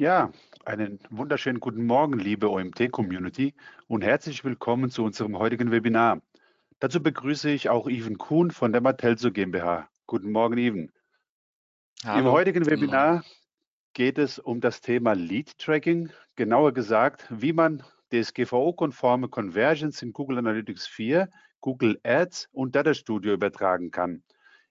Ja, einen wunderschönen guten Morgen, liebe OMT-Community und herzlich willkommen zu unserem heutigen Webinar. Dazu begrüße ich auch Ivan Kuhn von der Matelso GmbH. Guten Morgen, Ivan. Hallo. Im heutigen Webinar geht es um das Thema Lead Tracking, genauer gesagt, wie man DSGVO-konforme Conversions in Google Analytics 4, Google Ads und Data Studio übertragen kann.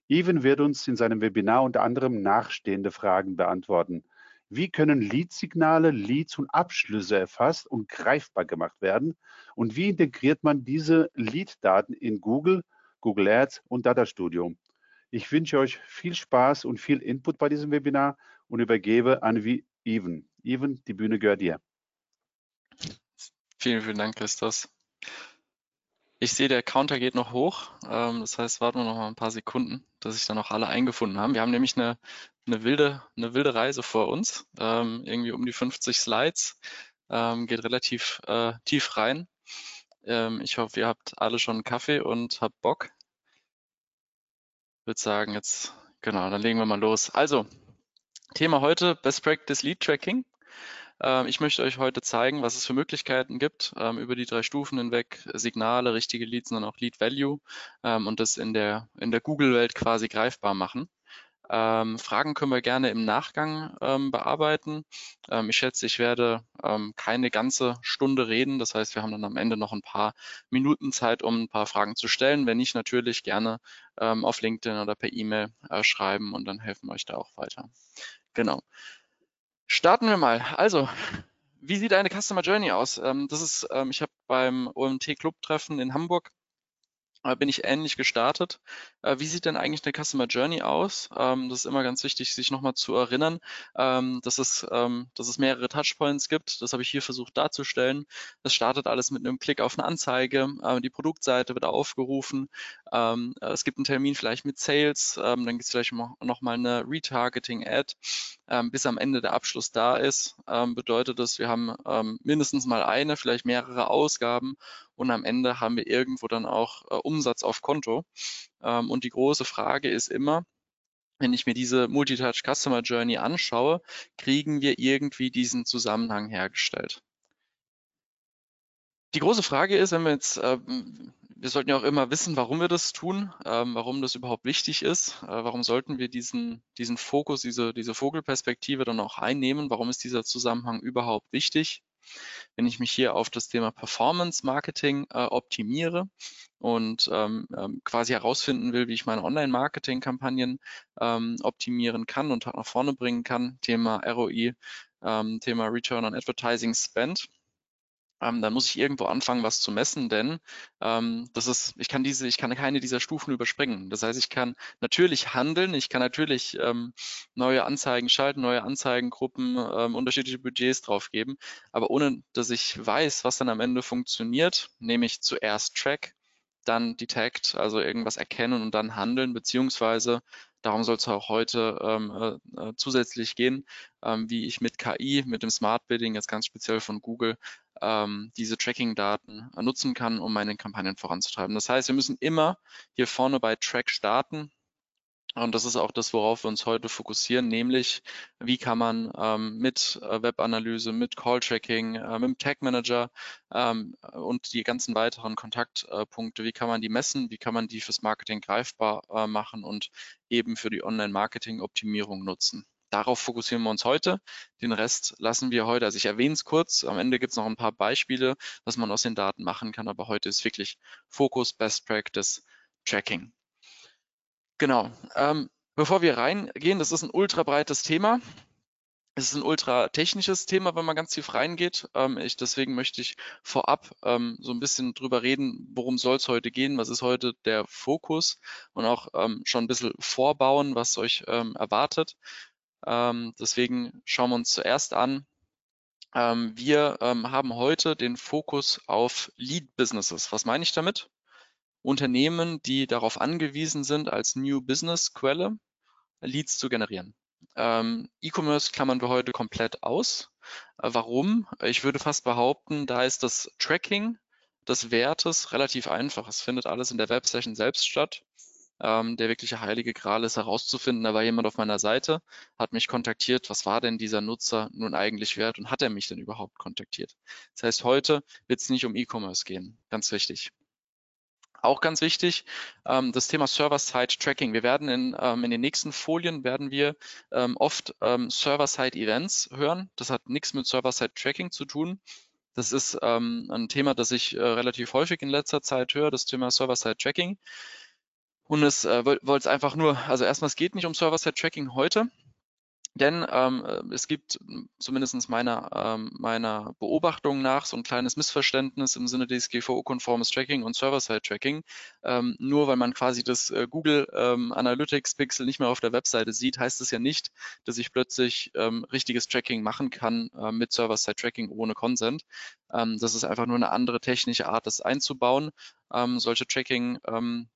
Ivan wird uns in seinem Webinar unter anderem nachstehende Fragen beantworten. Wie können Lead-Signale, Leads und Abschlüsse erfasst und greifbar gemacht werden? Und wie integriert man diese Lead-Daten in Google, Google Ads und Data Studio? Ich wünsche euch viel Spaß und viel Input bei diesem Webinar und übergebe an Even. Even, die Bühne gehört dir. Vielen, vielen Dank, Christos. Ich sehe, der Counter geht noch hoch. Ähm, das heißt, warten wir noch mal ein paar Sekunden, dass sich dann noch alle eingefunden haben. Wir haben nämlich eine, eine, wilde, eine wilde Reise vor uns. Ähm, irgendwie um die 50 Slides. Ähm, geht relativ äh, tief rein. ich hoffe, ihr habt alle schon einen Kaffee und habt Bock. Ich würde sagen, jetzt, genau, dann legen wir mal los. Also, Thema heute Best Practice Lead Tracking. Ähm, ich möchte euch heute zeigen, was es für Möglichkeiten gibt, ähm, über die drei Stufen hinweg, Signale, richtige Leads und auch Lead Value ähm, und das in der, in der Google-Welt quasi greifbar machen. Fragen können wir gerne im Nachgang bearbeiten. Ich schätze, ich werde keine ganze Stunde reden. Das heißt, wir haben dann am Ende noch ein paar Minuten Zeit, um ein paar Fragen zu stellen. Wenn nicht, natürlich gerne auf LinkedIn oder per E-Mail äh, schreiben und dann helfen wir euch da auch weiter. Genau. Starten wir mal. Also, wie sieht eine Customer Journey aus? Ähm, das ist, ähm, ich habe beim OMT Club Treffen in Hamburg bin ich ähnlich gestartet. Äh, wie sieht denn eigentlich eine Customer Journey aus? Ähm, das ist immer ganz wichtig, sich nochmal zu erinnern, ähm, dass, es, ähm, dass es mehrere Touchpoints gibt. Das habe ich hier versucht darzustellen. Das startet alles mit einem Klick auf eine Anzeige. Äh, die Produktseite wird aufgerufen. es gibt einen Termin vielleicht mit Sales. dann gibt es vielleicht nochmal eine Retargeting-Ad. bis am Ende der Abschluss da ist, bedeutet das, wir haben mindestens mal eine, vielleicht mehrere Ausgaben und am Ende haben wir irgendwo dann auch äh, Umsatz auf Konto. Ähm, und die große Frage ist immer, wenn ich mir diese Multitouch Customer Journey anschaue, kriegen wir irgendwie diesen Zusammenhang hergestellt. Die große Frage ist, wenn wir jetzt, äh, wir sollten ja auch immer wissen, warum wir das tun, ähm, warum das überhaupt wichtig ist, äh, warum sollten wir diesen, diesen Fokus, diese, diese Vogelperspektive dann auch einnehmen, warum ist dieser Zusammenhang überhaupt wichtig? Wenn ich mich hier auf das Thema Performance Marketing äh, optimiere und ähm, ähm, quasi herausfinden will, wie ich meine Online-Marketing-Kampagnen ähm, optimieren kann und nach vorne bringen kann, Thema ROI, ähm, Thema Return on Advertising Spend, ähm, dann muss ich irgendwo anfangen, was zu messen, denn ähm, das ist, ich kann diese, ich kann keine dieser Stufen überspringen. Das heißt, ich kann natürlich handeln, ich kann natürlich ähm, neue Anzeigen schalten, neue Anzeigengruppen, ähm, unterschiedliche Budgets draufgeben, aber ohne dass ich weiß, was dann am Ende funktioniert, nehme ich zuerst Track, dann Detect, also irgendwas erkennen und dann handeln, beziehungsweise Darum soll es auch heute ähm, äh, äh, zusätzlich gehen, ähm, wie ich mit KI, mit dem Smart Bidding, jetzt ganz speziell von Google, ähm, diese Tracking-Daten nutzen kann, um meine Kampagnen voranzutreiben. Das heißt, wir müssen immer hier vorne bei Track starten. Und das ist auch das, worauf wir uns heute fokussieren, nämlich wie kann man ähm, mit äh, Webanalyse, mit Call-Tracking, äh, mit dem Tag Manager ähm, und die ganzen weiteren Kontaktpunkte, wie kann man die messen, wie kann man die fürs Marketing greifbar äh, machen und eben für die Online-Marketing-Optimierung nutzen. Darauf fokussieren wir uns heute. Den Rest lassen wir heute, also ich erwähne es kurz, am Ende gibt es noch ein paar Beispiele, was man aus den Daten machen kann, aber heute ist wirklich Fokus, Best Practice, Tracking. Genau. Ähm, bevor wir reingehen, das ist ein ultra breites Thema. Es ist ein ultra technisches Thema, wenn man ganz tief reingeht. Ähm, ich, deswegen möchte ich vorab ähm, so ein bisschen drüber reden, worum soll es heute gehen, was ist heute der Fokus und auch ähm, schon ein bisschen vorbauen, was euch ähm, erwartet. Ähm, deswegen schauen wir uns zuerst an. Ähm, wir ähm, haben heute den Fokus auf Lead Businesses. Was meine ich damit? Unternehmen, die darauf angewiesen sind, als New Business Quelle Leads zu generieren. Ähm, E-Commerce klammern wir heute komplett aus. Äh, warum? Ich würde fast behaupten, da ist das Tracking des Wertes relativ einfach. Es findet alles in der Websession selbst statt. ähm, der wirkliche heilige Gral ist herauszufinden. Da war jemand auf meiner Seite, hat mich kontaktiert. Was war denn dieser Nutzer nun eigentlich wert und hat er mich denn überhaupt kontaktiert? Das heißt, heute wird es nicht um E-Commerce gehen. Ganz wichtig. Auch ganz wichtig, ähm, das Thema Server-Side-Tracking. Wir werden in, ähm, in den nächsten Folien werden wir ähm, oft ähm, Server-Side-Events hören. Das hat nichts mit Server-Side-Tracking zu tun. Das ist ähm, ein Thema, das ich äh, relativ häufig in letzter Zeit höre, das Thema Server-Side-Tracking. Und es äh, wollte es einfach nur, also erstmal, es geht nicht um Server-Side-Tracking heute. Denn ähm, äh, es gibt zumindest meiner, ähm, meiner Beobachtung nach so ein kleines Missverständnis im Sinne DSGVO-konformes Tracking und Server-Side-Tracking. Ähm, nur weil man quasi das äh, Google ähm, Analytics-Pixel nicht mehr auf der Webseite sieht, heißt es ja nicht, dass ich plötzlich ähm, richtiges Tracking machen kann äh, mit Server-Side-Tracking ohne Consent. Ähm, das ist einfach nur eine andere technische Art, das einzubauen. Ähm, solche Tracking ähm,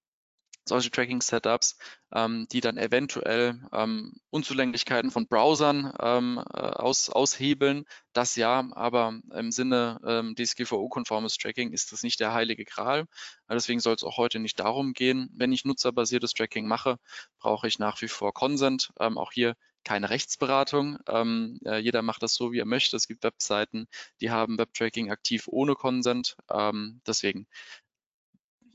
solche Tracking-Setups, ähm, die dann eventuell ähm, Unzulänglichkeiten von Browsern ähm, äh, aus, aushebeln. Das ja, aber im Sinne ähm, DSGVO-konformes Tracking ist das nicht der heilige Gral. Deswegen soll es auch heute nicht darum gehen. Wenn ich nutzerbasiertes Tracking mache, brauche ich nach wie vor Consent. Ähm, auch hier keine Rechtsberatung. Ähm, äh, jeder macht das so, wie er möchte. Es gibt Webseiten, die haben Webtracking aktiv ohne Consent. Ähm, deswegen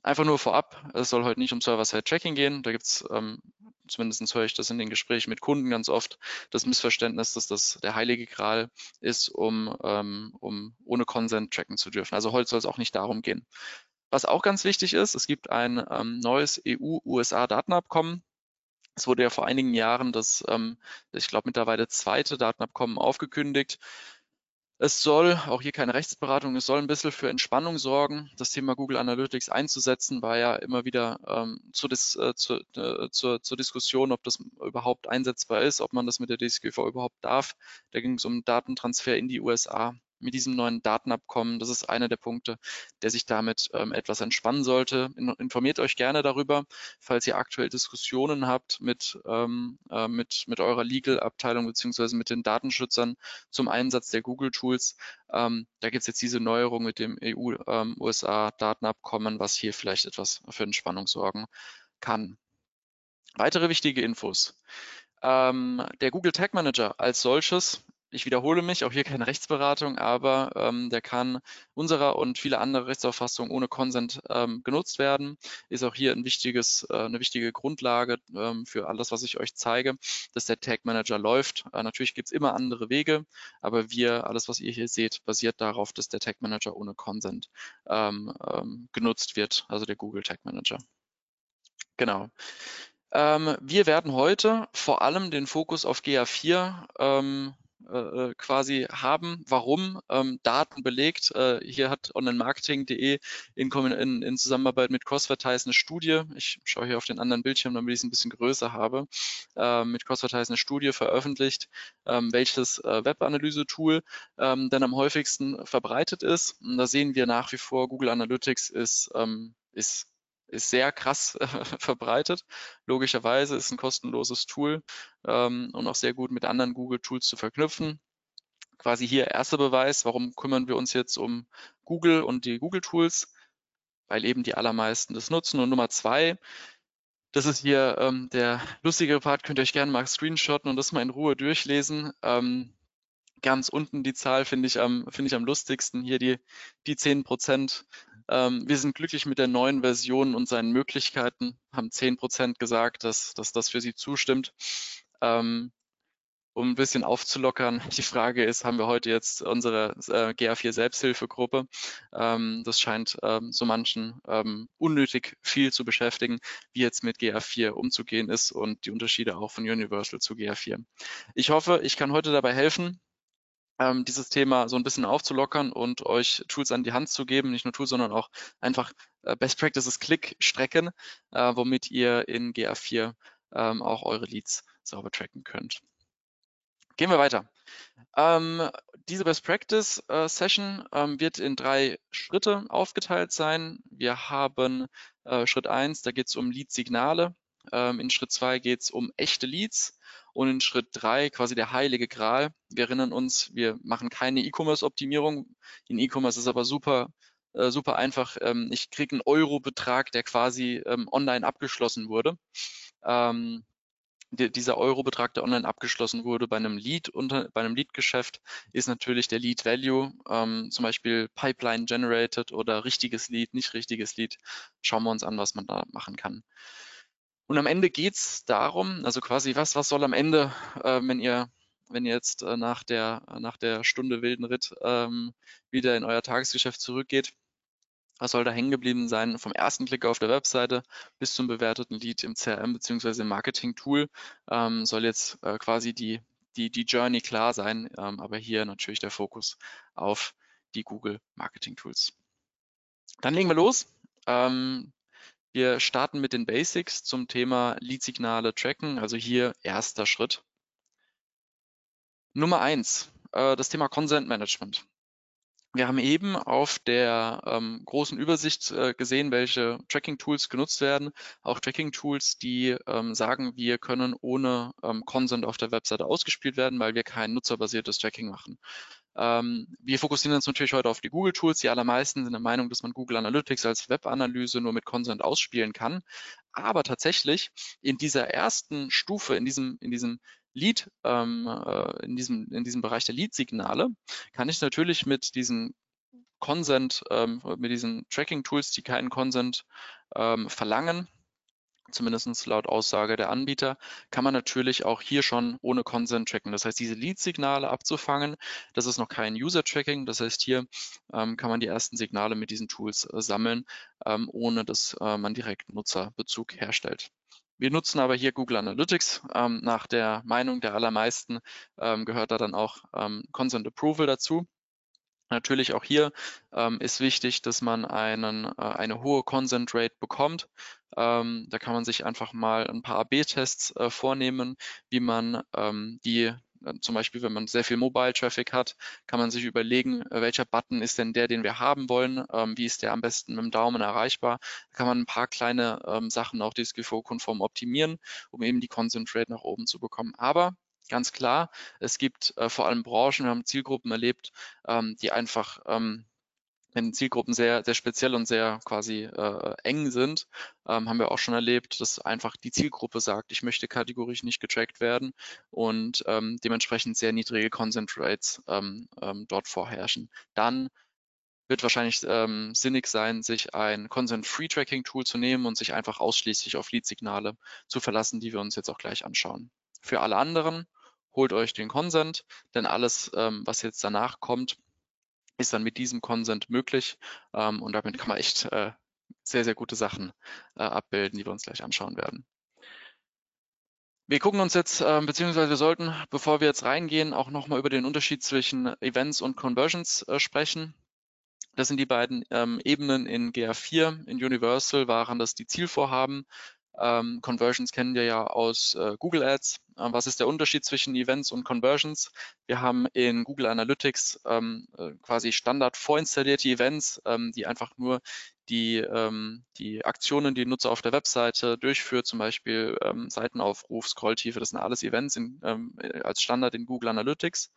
Einfach nur vorab, es soll heute nicht um Server-Side-Tracking gehen. Da gibt es, ähm, zumindest höre ich das in den Gesprächen mit Kunden ganz oft, das Missverständnis, dass das der heilige Gral ist, um, ähm, um ohne Consent tracken zu dürfen. Also heute soll es auch nicht darum gehen. Was auch ganz wichtig ist, es gibt ein ähm, neues EU-USA-Datenabkommen. Es wurde ja vor einigen Jahren das, ähm, ich glaube, mittlerweile zweite Datenabkommen aufgekündigt. Es soll, auch hier keine Rechtsberatung, es soll ein bisschen für Entspannung sorgen. Das Thema Google Analytics einzusetzen, war ja immer wieder ähm, zu dis, äh, zu, äh, zur, zur Diskussion, ob das überhaupt einsetzbar ist, ob man das mit der DSGV überhaupt darf. Da ging es um Datentransfer in die USA mit diesem neuen Datenabkommen. Das ist einer der Punkte, der sich damit ähm, etwas entspannen sollte. informiert euch gerne darüber, falls ihr aktuell Diskussionen habt mit, ähm, äh, mit, mit eurer Legal-Abteilung beziehungsweise mit den Datenschützern zum Einsatz der Google-Tools. Ähm, da gibt es jetzt diese Neuerung mit dem EU-USA-Datenabkommen, ähm, was hier vielleicht etwas für Entspannung sorgen kann. Weitere wichtige Infos. Ähm, der Google Tag Manager als solches ich wiederhole mich, auch hier keine Rechtsberatung, aber ähm, der kann unserer und viele andere Rechtsauffassungen ohne Consent ähm, genutzt werden. Ist auch hier ein wichtiges, äh, eine wichtige Grundlage ähm, für alles, was ich euch zeige, dass der Tag Manager läuft. Äh, natürlich gibt es immer andere Wege, aber wir, alles, was ihr hier seht, basiert darauf, dass der Tag Manager ohne Consent ähm, ähm, genutzt wird, also der Google Tag Manager. Genau. Ähm, wir werden heute vor allem den Fokus auf GA4 ähm, äh, äh, quasi haben, warum ähm, Daten belegt. Äh, hier hat onlinemarketing.de in, in, in, Zusammenarbeit mit Crossvertise eine Studie, ich schaue hier auf den anderen Bildschirm, damit ich es ein bisschen größer habe, äh, mit Crossvertise eine Studie veröffentlicht, ähm, welches äh, Webanalyse-Tool ähm, denn am häufigsten verbreitet ist. Und da sehen wir nach wie vor, Google Analytics ist, ähm, ist ist sehr krass äh, verbreitet. Logischerweise ist ein kostenloses Tool ähm, und auch sehr gut mit anderen Google-Tools zu verknüpfen. Quasi hier erster Beweis, warum kümmern wir uns jetzt um Google und die Google-Tools, weil eben die allermeisten das nutzen. Und Nummer zwei, das ist hier ähm, der lustige Part, könnt ihr euch gerne mal screenshotten und das mal in Ruhe durchlesen. Ähm, ganz unten die Zahl finde ich am, finde ich am lustigsten. Hier die, die 10 Prozent wir sind glücklich mit der neuen Version und seinen Möglichkeiten, haben 10 Prozent gesagt, dass, dass das für sie zustimmt. Ähm, um ein bisschen aufzulockern, die Frage ist, haben wir heute jetzt unsere äh, GA4 Selbsthilfegruppe? Ähm, das scheint ähm, so manchen ähm, unnötig viel zu beschäftigen, wie jetzt mit GA4 umzugehen ist und die Unterschiede auch von Universal zu GA4. Ich hoffe, ich kann heute dabei helfen, ähm, dieses Thema so ein bisschen aufzulockern und euch Tools an die Hand zu geben, nicht nur Tools, sondern auch einfach äh, Best Practices Klickstrecken, äh, womit ihr in GA4 ähm, auch eure Leads sauber tracken könnt. Gehen wir weiter. Ähm, diese Best Practice äh, Session ähm, wird in drei Schritte aufgeteilt sein. Wir haben äh, Schritt eins, da geht es um Lead-Signale. Ähm, in Schritt zwei geht es um echte Leads. Und in Schritt drei quasi der heilige Gral. Wir erinnern uns, wir machen keine E-Commerce-Optimierung. In E-Commerce ist aber super äh, super einfach. Ähm, ich kriege einen Euro-Betrag, der quasi ähm, online abgeschlossen wurde. Ähm, die, dieser Euro-Betrag, der online abgeschlossen wurde bei einem Lead unter, bei einem Lead-Geschäft, ist natürlich der Lead Value, ähm, zum Beispiel Pipeline Generated oder richtiges Lead, nicht richtiges Lead. Schauen wir uns an, was man da machen kann. Und am Ende geht's darum, also quasi was, was soll am Ende, äh, wenn ihr wenn ihr jetzt äh, nach, der, nach der Stunde wilden Ritt ähm, wieder in euer Tagesgeschäft zurückgeht, was soll da hängen geblieben sein? Vom ersten Klick auf der Webseite bis zum bewerteten Lead im CRM bzw. im Marketing-Tool ähm, soll jetzt äh, quasi die, die, die Journey klar sein, ähm, aber hier natürlich der Fokus auf die Google Marketing Tools. Dann legen wir los. Ähm, wir starten mit den Basics zum Thema Lead-Signale tracken, also hier erster Schritt. Nummer eins, äh, das Thema Consent Management. Wir haben eben auf der ähm, großen Übersicht äh, gesehen, welche Tracking-Tools genutzt werden. Auch Tracking-Tools, die ähm, sagen, wir können ohne ähm, Consent auf der Webseite ausgespielt werden, weil wir kein nutzerbasiertes Tracking machen. Ähm, wir fokussieren uns natürlich heute auf die Google-Tools. Die allermeisten sind der Meinung, dass man Google Analytics als Webanalyse nur mit Consent ausspielen kann. Aber tatsächlich in dieser ersten Stufe, in diesem, in diesem Lead, ähm, äh, in, diesem, in diesem Bereich der Lead-Signale, kann ich natürlich mit diesen Consent, ähm, mit diesen Tracking-Tools, die keinen Consent verlangen, zumindest laut Aussage der Anbieter, kann man natürlich auch hier schon ohne Consent tracken. Das heißt, diese Lead-Signale abzufangen, das ist noch kein User-Tracking. Das heißt, hier ähm, kann man die ersten Signale mit diesen Tools äh, sammeln, ähm, ohne dass äh, man direkt Nutzerbezug herstellt. Wir nutzen aber hier Google Analytics. Ähm, nach der Meinung der allermeisten ähm, gehört da dann auch ähm, Consent Approval dazu. Natürlich auch hier ähm, ist wichtig, dass man einen, äh, eine hohe Consent Rate bekommt. Ähm, da kann man sich einfach mal ein paar AB-Tests äh, vornehmen, wie man ähm, die äh, zum Beispiel, wenn man sehr viel Mobile-Traffic hat, kann man sich überlegen, äh, welcher Button ist denn der, den wir haben wollen, ähm, wie ist der am besten mit dem Daumen erreichbar. Da kann man ein paar kleine ähm, Sachen auch DSGVO-konform optimieren, um eben die Consent Rate nach oben zu bekommen. Aber ganz klar. Es gibt äh, vor allem Branchen, wir haben Zielgruppen erlebt, ähm, die einfach ähm, wenn Zielgruppen sehr, sehr speziell und sehr quasi äh, eng sind, ähm, haben wir auch schon erlebt, dass einfach die Zielgruppe sagt, ich möchte kategorisch nicht getrackt werden und ähm, dementsprechend sehr niedrige Consent Rates ähm, ähm, dort vorherrschen. Dann wird wahrscheinlich ähm, sinnig sein, sich ein Consent-Free-Tracking-Tool zu nehmen und sich einfach ausschließlich auf Lead-Signale zu verlassen, die wir uns jetzt auch gleich anschauen. Für alle anderen holt euch den Consent, denn alles, ähm, was jetzt danach kommt, ist dann mit diesem Consent möglich ähm, und damit kann man echt äh, sehr, sehr gute Sachen äh, abbilden, die wir uns gleich anschauen werden. Wir gucken uns jetzt, äh, beziehungsweise wir sollten, bevor wir jetzt reingehen, auch nochmal über den Unterschied zwischen Events und Conversions äh, sprechen. Das sind die beiden ähm, Ebenen in GA4. In Universal waren das die Zielvorhaben ähm, Conversions kennen wir ja aus äh, Google Ads. Ähm, was ist der Unterschied zwischen Events und Conversions? Wir haben in Google Analytics ähm, äh, quasi Standard vorinstallierte Events, ähm, die einfach nur die, ähm, die Aktionen, die Nutzer auf der Webseite durchführt, zum Beispiel ähm, Seitenaufruf, Scrolltiefe, das sind alles Events in, als Standard in Google Analytics.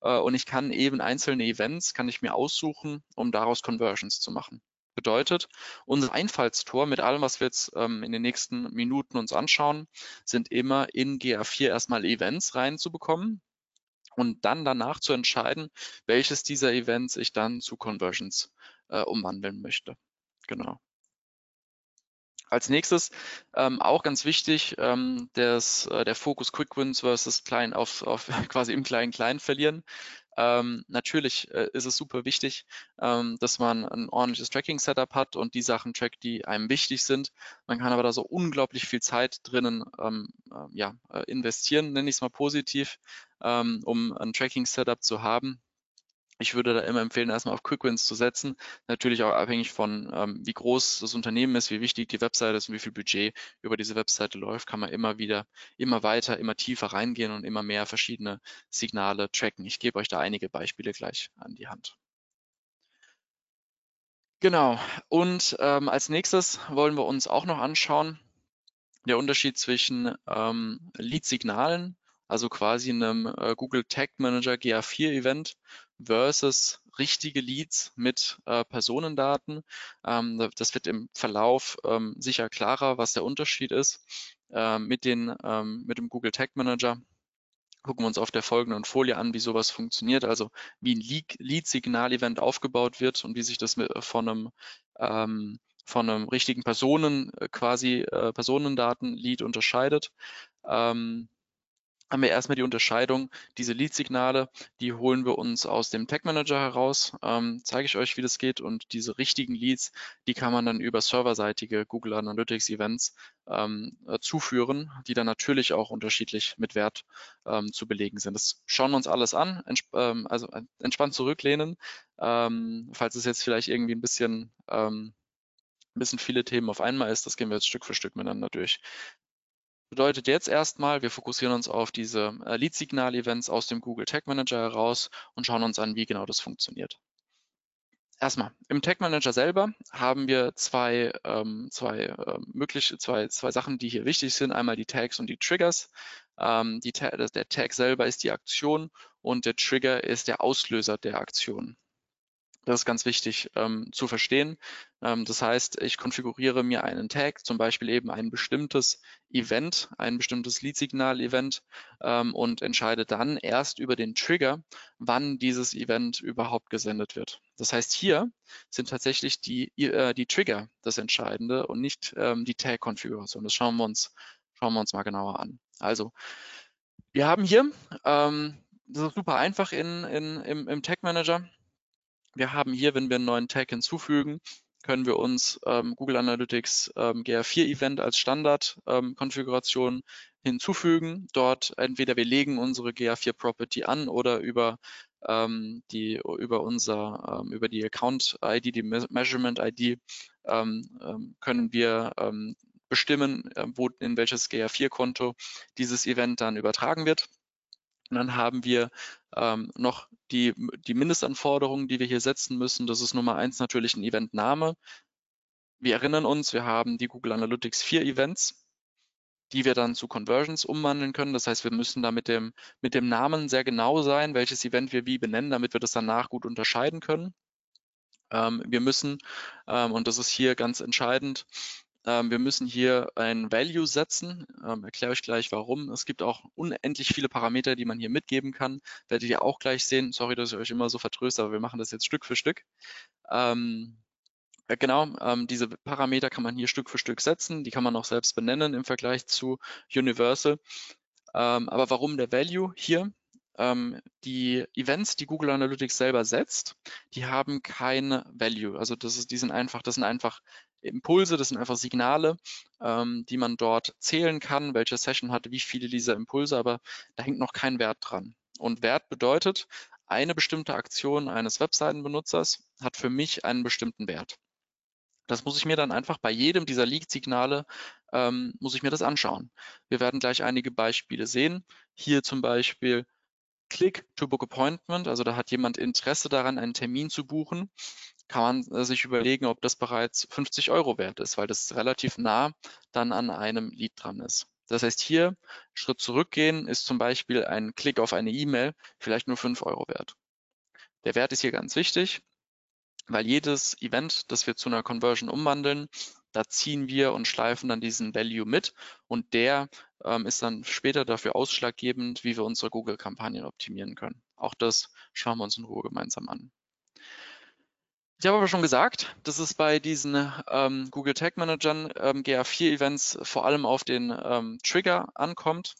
Äh, und ich kann eben einzelne Events, kann ich mir aussuchen, um daraus Conversions zu machen. Bedeutet, unser Einfallstor mit allem, was wir jetzt ähm, in den nächsten Minuten uns anschauen, sind immer in GA4 erstmal Events reinzubekommen und dann danach zu entscheiden, welches dieser Events ich dann zu Conversions äh, umwandeln möchte. Genau. Als nächstes ähm, auch ganz wichtig, ähm, des, äh, der Fokus Quick Wins versus klein auf, auf quasi im kleinen klein verlieren. Ähm, natürlich äh, ist es super wichtig, ähm, dass man ein ordentliches Tracking-Setup hat und die Sachen trackt, die einem wichtig sind. Man kann aber da so unglaublich viel Zeit drinnen ähm, äh, ja, investieren, nenne ich es mal positiv, ähm, um ein Tracking-Setup zu haben, ich würde da immer empfehlen, erstmal auf Quick Wins zu setzen. Natürlich auch abhängig von, ähm, wie groß das Unternehmen ist, wie wichtig die Webseite ist und wie viel Budget über diese Webseite läuft, kann man immer wieder, immer weiter, immer tiefer reingehen und immer mehr verschiedene Signale tracken. Ich gebe euch da einige Beispiele gleich an die Hand. Genau. Und ähm, als nächstes wollen wir uns auch noch anschauen, der Unterschied zwischen ähm, Lead-Signalen also quasi einem äh, Google Tag Manager GA4 Event versus richtige Leads mit äh, Personendaten. Ähm, das wird im Verlauf ähm, sicher klarer, was der Unterschied ist äh, mit, den, ähm, mit dem Google Tag Manager gucken wir uns auf der folgenden Folie an, wie sowas funktioniert, also wie ein Lead-Signal-Event aufgebaut wird und wie sich das mit, von einem ähm, von einem richtigen Personen, äh, quasi äh, Personendaten-Lead unterscheidet. Ähm, haben wir erstmal die Unterscheidung, diese Lead-Signale, die holen wir uns aus dem Tag Manager heraus, ähm, zeige ich euch, wie das geht und diese richtigen Leads, die kann man dann über serverseitige Google Analytics Events ähm, äh, zuführen, die dann natürlich auch unterschiedlich mit Wert ähm, zu belegen sind. Das schauen wir uns alles an, entsp ähm, also äh, entspannt zurücklehnen, ähm, falls es jetzt vielleicht irgendwie ein bisschen ähm, ein bisschen viele Themen auf einmal ist, das gehen wir jetzt Stück für Stück miteinander durch. Bedeutet jetzt erstmal, wir fokussieren uns auf diese äh, Lead-Signal-Events aus dem Google Tag Manager heraus und schauen uns an, wie genau das funktioniert. Erstmal, im Tag Manager selber haben wir zwei, ähm, zwei, äh, mögliche, zwei, zwei Sachen, die hier wichtig sind. Einmal die Tags und die Triggers. Ähm, die, der Tag selber ist die Aktion und der Trigger ist der Auslöser der Aktion. Das ist ganz wichtig ähm, zu verstehen. Ähm, das heißt, ich konfiguriere mir einen Tag, zum Beispiel eben ein bestimmtes Event, ein bestimmtes Lead-Signal-Event ähm, und entscheide dann erst über den Trigger, wann dieses Event überhaupt gesendet wird. Das heißt, hier sind tatsächlich die, äh, die Trigger das Entscheidende und nicht ähm, die Tag-Konfiguration. Das schauen wir, uns, schauen wir uns mal genauer an. Also, wir haben hier, ähm, das ist super einfach in, in, im, im Tag Manager, wir haben hier, wenn wir einen neuen Tag hinzufügen, können wir uns ähm, Google Analytics ähm, GA4 Event als Standard-Konfiguration ähm, hinzufügen. Dort entweder wir legen unsere GA4 Property an oder über ähm, die über unser ähm, über die Account ID, die Measurement ID ähm, können wir bestimmen, äh, wo in welches GA4 Konto dieses Event dann übertragen wird. Und dann haben wir ähm, noch die, die Mindestanforderungen, die wir hier setzen müssen. Das ist Nummer eins natürlich ein Eventname. Wir erinnern uns, wir haben die Google Analytics 4 Events, die wir dann zu Conversions umwandeln können. Das heißt, wir müssen da mit dem, mit dem Namen sehr genau sein, welches Event wir wie benennen, damit wir das danach gut unterscheiden können. Ähm, wir müssen, ähm, und das ist hier ganz entscheidend, wir müssen hier ein Value setzen. Ähm, erkläre ich gleich warum. Es gibt auch unendlich viele Parameter, die man hier mitgeben kann. Werdet ihr auch gleich sehen. Sorry, dass ich euch immer so vertröste, aber wir machen das jetzt Stück für Stück. Ähm, äh, genau, ähm, diese Parameter kann man hier Stück für Stück setzen. Die kann man auch selbst benennen im Vergleich zu Universal. Ähm, aber warum der Value hier? Ähm, die Events, die Google Analytics selber setzt, die haben kein Value. Also das ist, die sind einfach, das sind einfach Impulse, das sind einfach Signale, ähm, die man dort zählen kann, welche Session hat wie viele dieser Impulse, aber da hängt noch kein Wert dran. Und Wert bedeutet, eine bestimmte Aktion eines Webseitenbenutzers hat für mich einen bestimmten Wert. Das muss ich mir dann einfach bei jedem dieser Leak-Signale, ähm, muss ich mir das anschauen. Wir werden gleich einige Beispiele sehen. Hier zum Beispiel Click to Book Appointment, also da hat jemand Interesse daran, einen Termin zu buchen kann man äh, sich überlegen, ob das bereits 50 Euro wert ist, weil das relativ nah dann an einem Lead dran ist. Das heißt, hier Schritt zurückgehen ist zum Beispiel ein Klick auf eine E-Mail vielleicht nur 5 Euro wert. Der Wert ist hier ganz wichtig, weil jedes Event, das wir zu einer Conversion umwandeln, da ziehen wir und schleifen dann diesen Value mit und der ähm, ist dann später dafür ausschlaggebend, wie wir unsere Google-Kampagnen optimieren können. Auch das schauen wir uns in Ruhe gemeinsam an. Ich habe aber schon gesagt, dass es bei diesen ähm, Google Tag Managern ähm, GA4-Events vor allem auf den ähm, Trigger ankommt.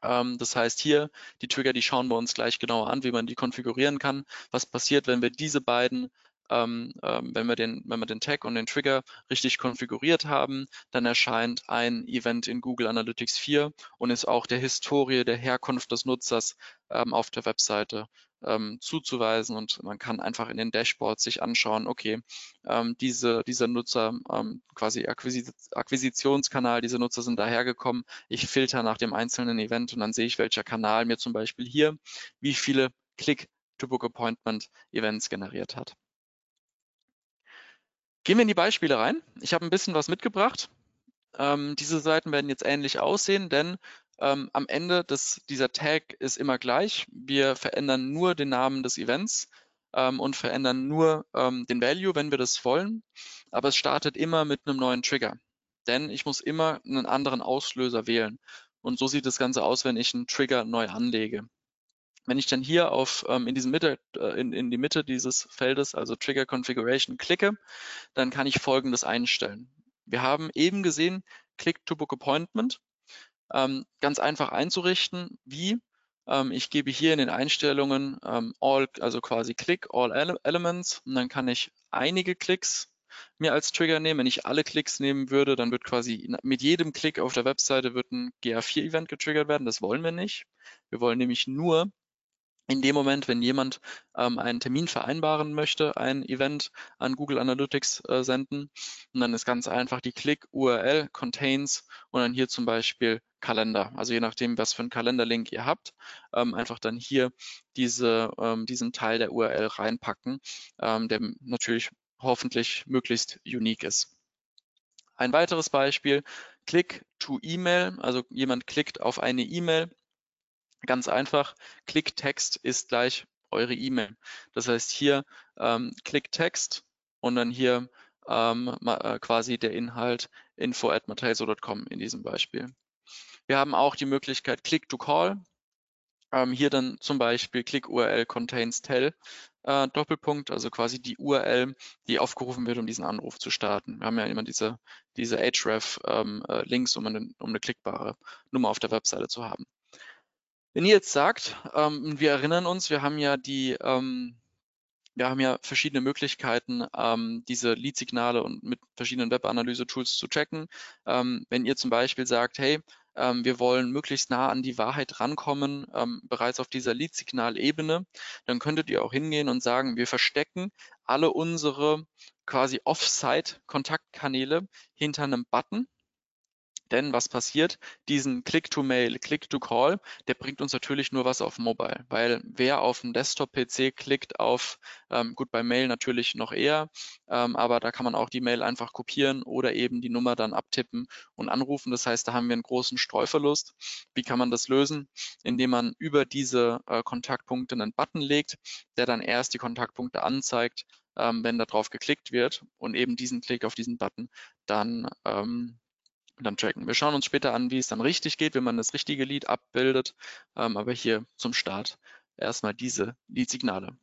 Ähm, das heißt hier, die Trigger, die schauen wir uns gleich genauer an, wie man die konfigurieren kann. Was passiert, wenn wir diese beiden ähm, ähm, wenn, wir den, wenn wir den Tag und den Trigger richtig konfiguriert haben, dann erscheint ein Event in Google Analytics 4 und ist auch der Historie, der Herkunft des Nutzers ähm, auf der Webseite ähm, zuzuweisen und man kann einfach in den Dashboards sich anschauen, okay, ähm, diese, dieser Nutzer, ähm, quasi Akquis Akquisitionskanal, diese Nutzer sind dahergekommen, ich filter nach dem einzelnen Event und dann sehe ich, welcher Kanal mir zum Beispiel hier wie viele Click-to-Book-Appointment-Events generiert hat. Gehen wir in die Beispiele rein. Ich habe ein bisschen was mitgebracht. Ähm, diese Seiten werden jetzt ähnlich aussehen, denn ähm, am Ende des, dieser Tag ist immer gleich. Wir verändern nur den Namen des Events ähm, und verändern nur ähm, den Value, wenn wir das wollen. Aber es startet immer mit einem neuen Trigger. Denn ich muss immer einen anderen Auslöser wählen. Und so sieht das Ganze aus, wenn ich einen Trigger neu anlege. Wenn ich dann hier auf ähm, in, diesem Mitte, äh, in, in die Mitte dieses Feldes, also Trigger Configuration, klicke, dann kann ich Folgendes einstellen. Wir haben eben gesehen, Click to Book Appointment. Ähm, ganz einfach einzurichten. Wie? Ähm, ich gebe hier in den Einstellungen ähm, All, also quasi Click, All Ele Elements und dann kann ich einige Klicks mir als Trigger nehmen. Wenn ich alle Klicks nehmen würde, dann wird quasi mit jedem Klick auf der Webseite wird ein GA4-Event getriggert werden. Das wollen wir nicht. Wir wollen nämlich nur in dem Moment, wenn jemand ähm, einen Termin vereinbaren möchte, ein Event an Google Analytics äh, senden. Und dann ist ganz einfach die Click-URL contains und dann hier zum Beispiel Kalender. Also je nachdem, was für einen Kalenderlink ihr habt, ähm, einfach dann hier diese, ähm, diesen Teil der URL reinpacken, ähm, der natürlich hoffentlich möglichst unique ist. Ein weiteres Beispiel, Click to E-Mail, also jemand klickt auf eine E-Mail Ganz einfach, Klicktext ist gleich eure E-Mail. Das heißt hier ähm, Klicktext und dann hier ähm, äh, quasi der Inhalt info at in diesem Beispiel. Wir haben auch die Möglichkeit Click to Call. Ähm, hier dann zum Beispiel Click URL contains tell äh, Doppelpunkt, also quasi die URL, die aufgerufen wird, um diesen Anruf zu starten. Wir haben ja immer diese, diese href ähm, äh, Links, um eine, um eine klickbare Nummer auf der Webseite zu haben. Wenn ihr jetzt sagt, ähm, wir erinnern uns, wir haben ja die, ähm, wir haben ja verschiedene Möglichkeiten, ähm, diese Lead-Signale und mit verschiedenen Web-Analyse-Tools zu checken. Ähm, wenn ihr zum Beispiel sagt, hey, ähm, wir wollen möglichst nah an die Wahrheit rankommen, ähm, bereits auf dieser Lead-Signal-Ebene, dann könntet ihr auch hingehen und sagen, wir verstecken alle unsere quasi Off-Site-Kontaktkanäle hinter einem Button denn was passiert? Diesen Click-to-Mail, Click-to-Call, der bringt uns natürlich nur was auf Mobile, weil wer auf dem Desktop-PC klickt auf, ähm, gut bei Mail natürlich noch eher, ähm, aber da kann man auch die Mail einfach kopieren oder eben die Nummer dann abtippen und anrufen. Das heißt, da haben wir einen großen Streuverlust. Wie kann man das lösen? Indem man über diese äh, Kontaktpunkte einen Button legt, der dann erst die Kontaktpunkte anzeigt, ähm, wenn da drauf geklickt wird und eben diesen Klick auf diesen Button dann ähm, dann tracken. Wir schauen uns später an, wie es dann richtig geht, wenn man das richtige Lead abbildet. Ähm, aber hier zum Start erstmal diese Lead-Signale.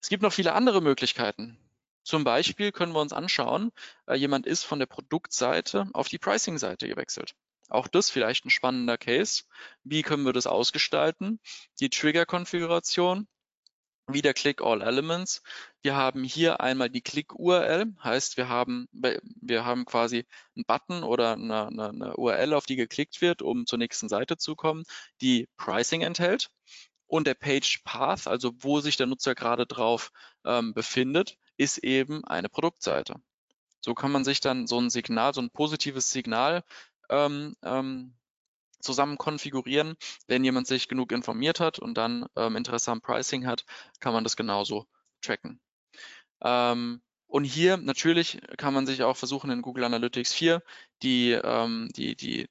Es gibt noch viele andere Möglichkeiten. Zum Beispiel können wir uns anschauen, äh, jemand ist von der Produktseite auf die Pricing-Seite gewechselt. Auch das vielleicht ein spannender Case. Wie können wir das ausgestalten? Die Trigger-Konfiguration, wieder Click All Elements. Wir haben hier einmal die Click-URL, heißt wir haben, wir haben quasi einen Button oder eine, eine, eine, URL, auf die geklickt wird, um zur nächsten Seite zu kommen, die Pricing enthält. Und der Page Path, also wo sich der Nutzer gerade drauf ähm, befindet, ist eben eine Produktseite. So kann man sich dann so ein Signal, so ein positives Signal ähm, ähm, zusammen konfigurieren. Wenn jemand sich genug informiert hat und dann ähm, Interesse am Pricing hat, kann man das genauso tracken. Ähm, und hier natürlich kann man sich auch versuchen in Google Analytics 4 die, ähm, die, die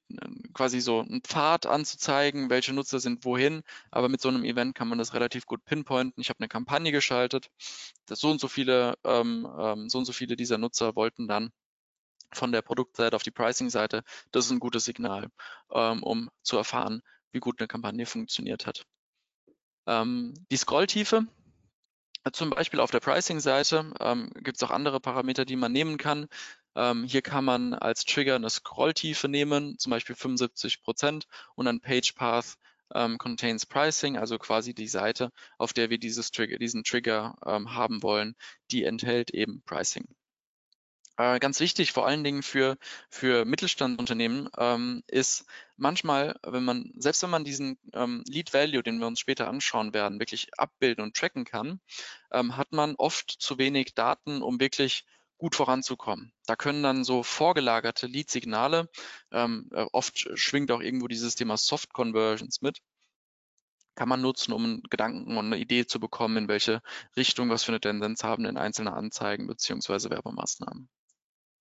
quasi so einen Pfad anzuzeigen, welche Nutzer sind wohin. Aber mit so einem Event kann man das relativ gut pinpointen. Ich habe eine Kampagne geschaltet. Das so und so viele, ähm, ähm, so und so viele dieser Nutzer wollten dann von der Produktseite auf die Pricing-Seite, das ist ein gutes Signal, ähm, um zu erfahren, wie gut eine Kampagne funktioniert hat. Ähm, die Scrolltiefe, zum Beispiel auf der Pricing-Seite ähm, gibt es auch andere Parameter, die man nehmen kann. Ähm, hier kann man als Trigger eine Scrolltiefe nehmen, zum Beispiel 75 Prozent und ein Page Path ähm, contains Pricing, also quasi die Seite, auf der wir Trigger, diesen Trigger ähm, haben wollen, die enthält eben Pricing. Äh, ganz wichtig, vor allen Dingen für, für Mittelstandsunternehmen, ähm, ist manchmal, wenn man, selbst wenn man diesen ähm, Lead Value, den wir uns später anschauen werden, wirklich abbilden und tracken kann, ähm, hat man oft zu wenig Daten, um wirklich gut voranzukommen. Da können dann so vorgelagerte Lead-Signale, ähm, äh, oft schwingt auch irgendwo dieses Thema Soft Conversions mit, kann man nutzen, um einen Gedanken und eine Idee zu bekommen, in welche Richtung, was für eine Tendenz haben in einzelne Anzeigen beziehungsweise Werbemaßnahmen.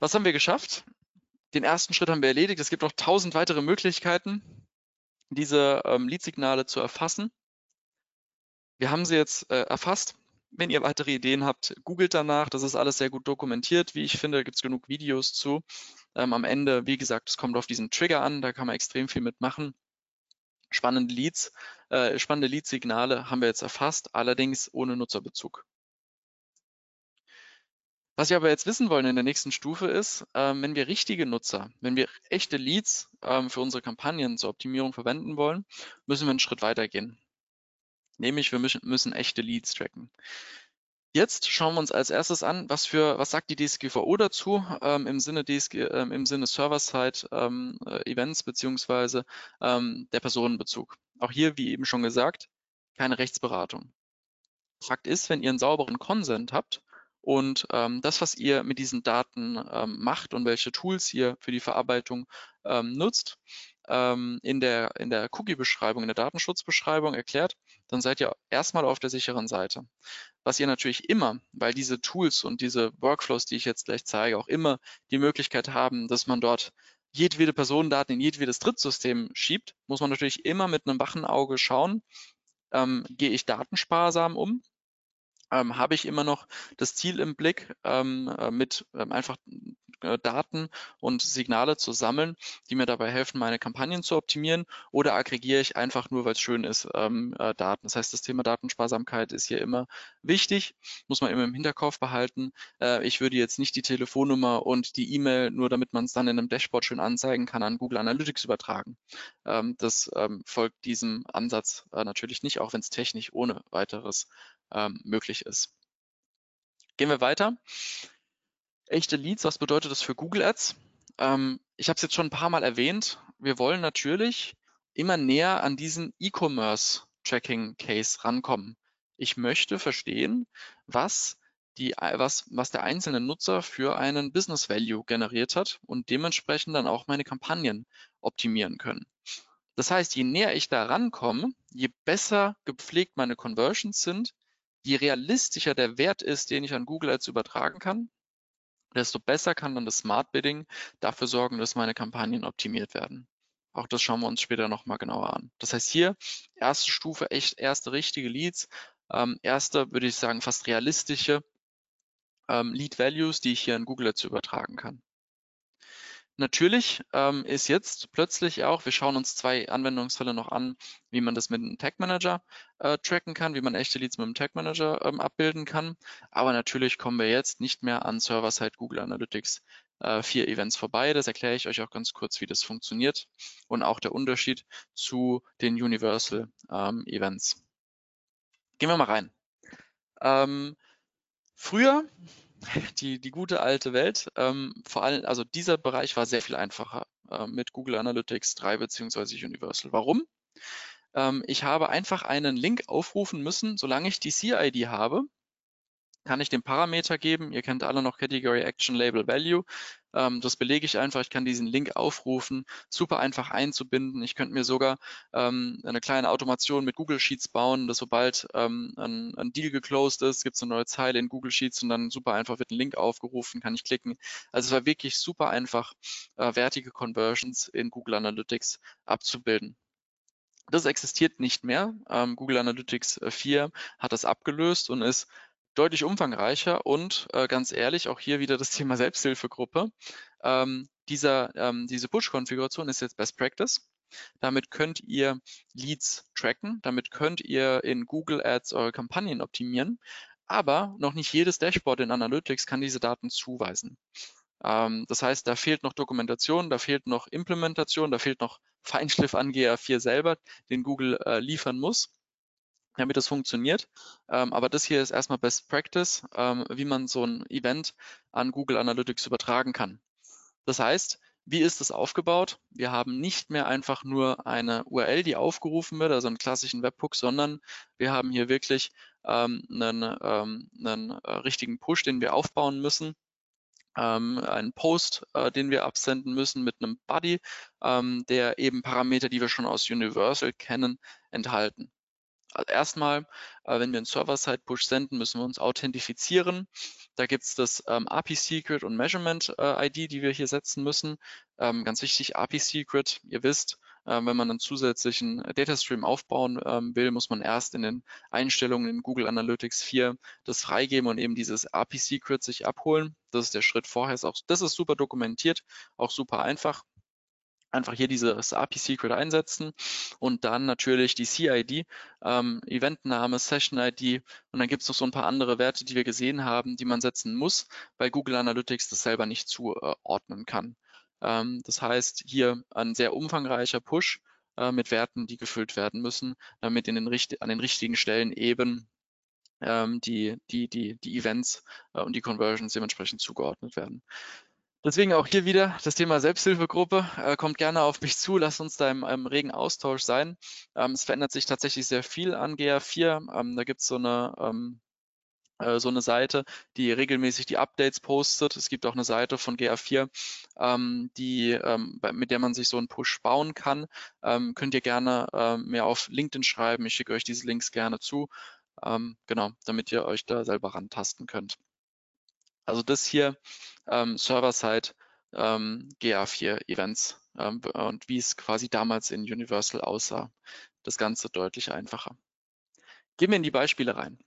Was haben wir geschafft? Den ersten Schritt haben wir erledigt. Es gibt noch tausend weitere Möglichkeiten, diese ähm, Leadsignale zu erfassen. Wir haben sie jetzt äh, erfasst. Wenn ihr weitere Ideen habt, googelt danach. Das ist alles sehr gut dokumentiert. Wie ich finde, gibt es genug Videos zu. Ähm, am Ende, wie gesagt, es kommt auf diesen Trigger an. Da kann man extrem viel mitmachen. Spannende Leads, äh, spannende Leadsignale haben wir jetzt erfasst, allerdings ohne Nutzerbezug. Was wir aber jetzt wissen wollen in der nächsten Stufe ist, ähm, wenn wir richtige Nutzer, wenn wir echte Leads ähm, für unsere Kampagnen zur Optimierung verwenden wollen, müssen wir einen Schritt weiter gehen. Nämlich wir müssen, müssen echte Leads tracken. Jetzt schauen wir uns als erstes an, was für, was sagt die DSGVO dazu ähm, im Sinne DSG, ähm, im Sinne Server-Side ähm, äh, beziehungsweise ähm, der Personenbezug. Auch hier, wie eben schon gesagt, keine Rechtsberatung. Fakt ist, wenn ihr einen sauberen Consent habt, und ähm, das, was ihr mit diesen Daten ähm, macht und welche Tools ihr für die Verarbeitung ähm, nutzt, ähm, in der, in der Cookie-Beschreibung, in der Datenschutzbeschreibung erklärt, dann seid ihr erstmal auf der sicheren Seite. Was ihr natürlich immer, weil diese Tools und diese Workflows, die ich jetzt gleich zeige, auch immer die Möglichkeit haben, dass man dort jedwede Personendaten in jedwedes Drittsystem schiebt, muss man natürlich immer mit einem wachen Auge schauen, ähm, gehe ich datensparsam um ähm, habe ich immer noch das Ziel im Blick, ähm, äh, mit ähm, einfach Daten und Signale zu sammeln, die mir dabei helfen, meine Kampagnen zu optimieren oder aggregiere ich einfach nur, weil es schön ist, ähm, äh, Daten. Das heißt, das Thema Datensparsamkeit ist hier immer wichtig, muss man immer im Hinterkopf behalten. Äh, ich würde jetzt nicht die Telefonnummer und die E-Mail, nur damit man es dann in einem Dashboard schön anzeigen kann, an Google Analytics übertragen. Ähm, das ähm, folgt diesem Ansatz äh, natürlich nicht, auch wenn es technisch ohne weiteres ähm, möglich ist. Gehen wir weiter. Echte Leads, was bedeutet das für Google Ads? Ähm, ich habe es jetzt schon ein paar Mal erwähnt. Wir wollen natürlich immer näher an diesen E-Commerce Tracking Case rankommen. Ich möchte verstehen, was die, was, was der einzelne Nutzer für einen Business Value generiert hat und dementsprechend dann auch meine Kampagnen optimieren können. Das heißt, je näher ich da rankomme, je besser gepflegt meine Conversions sind, je realistischer der Wert ist, den ich an Google Ads übertragen kann, desto besser kann dann das Smart Bidding dafür sorgen, dass meine Kampagnen optimiert werden. Auch das schauen wir uns später nochmal genauer an. Das heißt hier, erste Stufe, echt erste richtige Leads, ähm, erste, würde ich sagen, fast realistische ähm, Lead Values, die ich hier in Google Ads übertragen kann. Natürlich ähm, ist jetzt plötzlich auch, wir schauen uns zwei Anwendungsfälle noch an, wie man das mit einem Tag Manager äh, tracken kann, wie man echte Leads mit einem Tag Manager ähm, abbilden kann. Aber natürlich kommen wir jetzt nicht mehr an Server-Side Google Analytics äh, vier Events vorbei. Das erkläre ich euch auch ganz kurz, wie das funktioniert und auch der Unterschied zu den Universal ähm, Events. Gehen wir mal rein. Ähm, früher die, die gute alte Welt. Ähm, vor allem, also dieser Bereich war sehr viel einfacher äh, mit Google Analytics 3 beziehungsweise Universal. Warum? Ähm, ich habe einfach einen Link aufrufen müssen, solange ich die CID habe, kann ich den Parameter geben. Ihr kennt alle noch Category Action Label Value. Ähm, das belege ich einfach. Ich kann diesen Link aufrufen, super einfach einzubinden. Ich könnte mir sogar ähm, eine kleine Automation mit Google Sheets bauen, dass sobald ähm, ein, ein, Deal geclosed ist, gibt es eine neue Zeile in Google Sheets und dann super einfach wird ein Link aufgerufen, kann ich klicken. Also es war wirklich super einfach, äh, wertige Conversions in Google Analytics abzubilden. Das existiert nicht mehr. Ähm, Google Analytics 4 äh, hat das abgelöst und ist deutlich umfangreicher und äh, ganz ehrlich, auch hier wieder das Thema Selbsthilfegruppe. Ähm, dieser, ähm, diese Push-Konfiguration ist jetzt Best Practice. Damit könnt ihr Leads tracken, damit könnt ihr in Google Ads eure Kampagnen optimieren, aber noch nicht jedes Dashboard in Analytics kann diese Daten zuweisen. Ähm, das heißt, da fehlt noch Dokumentation, da fehlt noch Implementation, da fehlt noch Feinschliff an GA4 selber, den Google äh, liefern muss damit das funktioniert. Ähm, aber das hier ist erstmal Best Practice, ähm, wie man so ein Event an Google Analytics übertragen kann. Das heißt, wie ist es aufgebaut? Wir haben nicht mehr einfach nur eine URL, die aufgerufen wird, also einen klassischen Webhook, sondern wir haben hier wirklich ähm, einen, ähm, einen äh, richtigen Push, den wir aufbauen müssen ähm, einen Post, äh, den wir absenden müssen mit einem Body, ähm, der eben Parameter, die wir schon aus Universal kennen, enthalten. Also erstmal, äh, wenn wir einen Server-Side-Push senden, müssen wir uns authentifizieren. Da gibt es das ähm, API-Secret und Measurement-ID, äh, die wir hier setzen müssen. Ähm, ganz wichtig, API-Secret, ihr wisst, äh, wenn man einen zusätzlichen Datastream aufbauen ähm, will, muss man erst in den Einstellungen in Google Analytics 4 das freigeben und eben dieses API-Secret sich abholen. Das ist der Schritt vorher. Ist auch, das ist super dokumentiert, auch super einfach einfach hier dieses API-Secret einsetzen und dann natürlich die CID, ähm, Eventname, Session-ID und dann gibt es noch so ein paar andere Werte, die wir gesehen haben, die man setzen muss, weil Google Analytics das selber nicht zuordnen kann. Ähm, das heißt, hier ein sehr umfangreicher Push äh, mit Werten, die gefüllt werden müssen, damit in den, an den richtigen Stellen eben ähm, die, die, die, die Events äh, und die Conversions dementsprechend zugeordnet werden. Deswegen auch hier wieder das Thema Selbsthilfegruppe. Äh, kommt gerne auf mich zu, lasst uns da im, im regen Austausch sein. Ähm, es verändert sich tatsächlich sehr viel an GA4. Ähm, da gibt es so eine ähm, äh, so eine Seite, die regelmäßig die Updates postet. Es gibt auch eine Seite von GA4, ähm, die, ähm, mit der man sich so einen Push bauen kann. Ähm, könnt ihr gerne ähm, mir auf LinkedIn schreiben. Ich schicke euch diese Links gerne zu. Genau, damit ihr euch da selber rantasten könnt. Also das hier ähm, Server-Side ähm, GA4 Events ähm, und wie es quasi damals in Universal aussah. Das Ganze deutlich einfacher. Gehen wir in die Beispiele rein.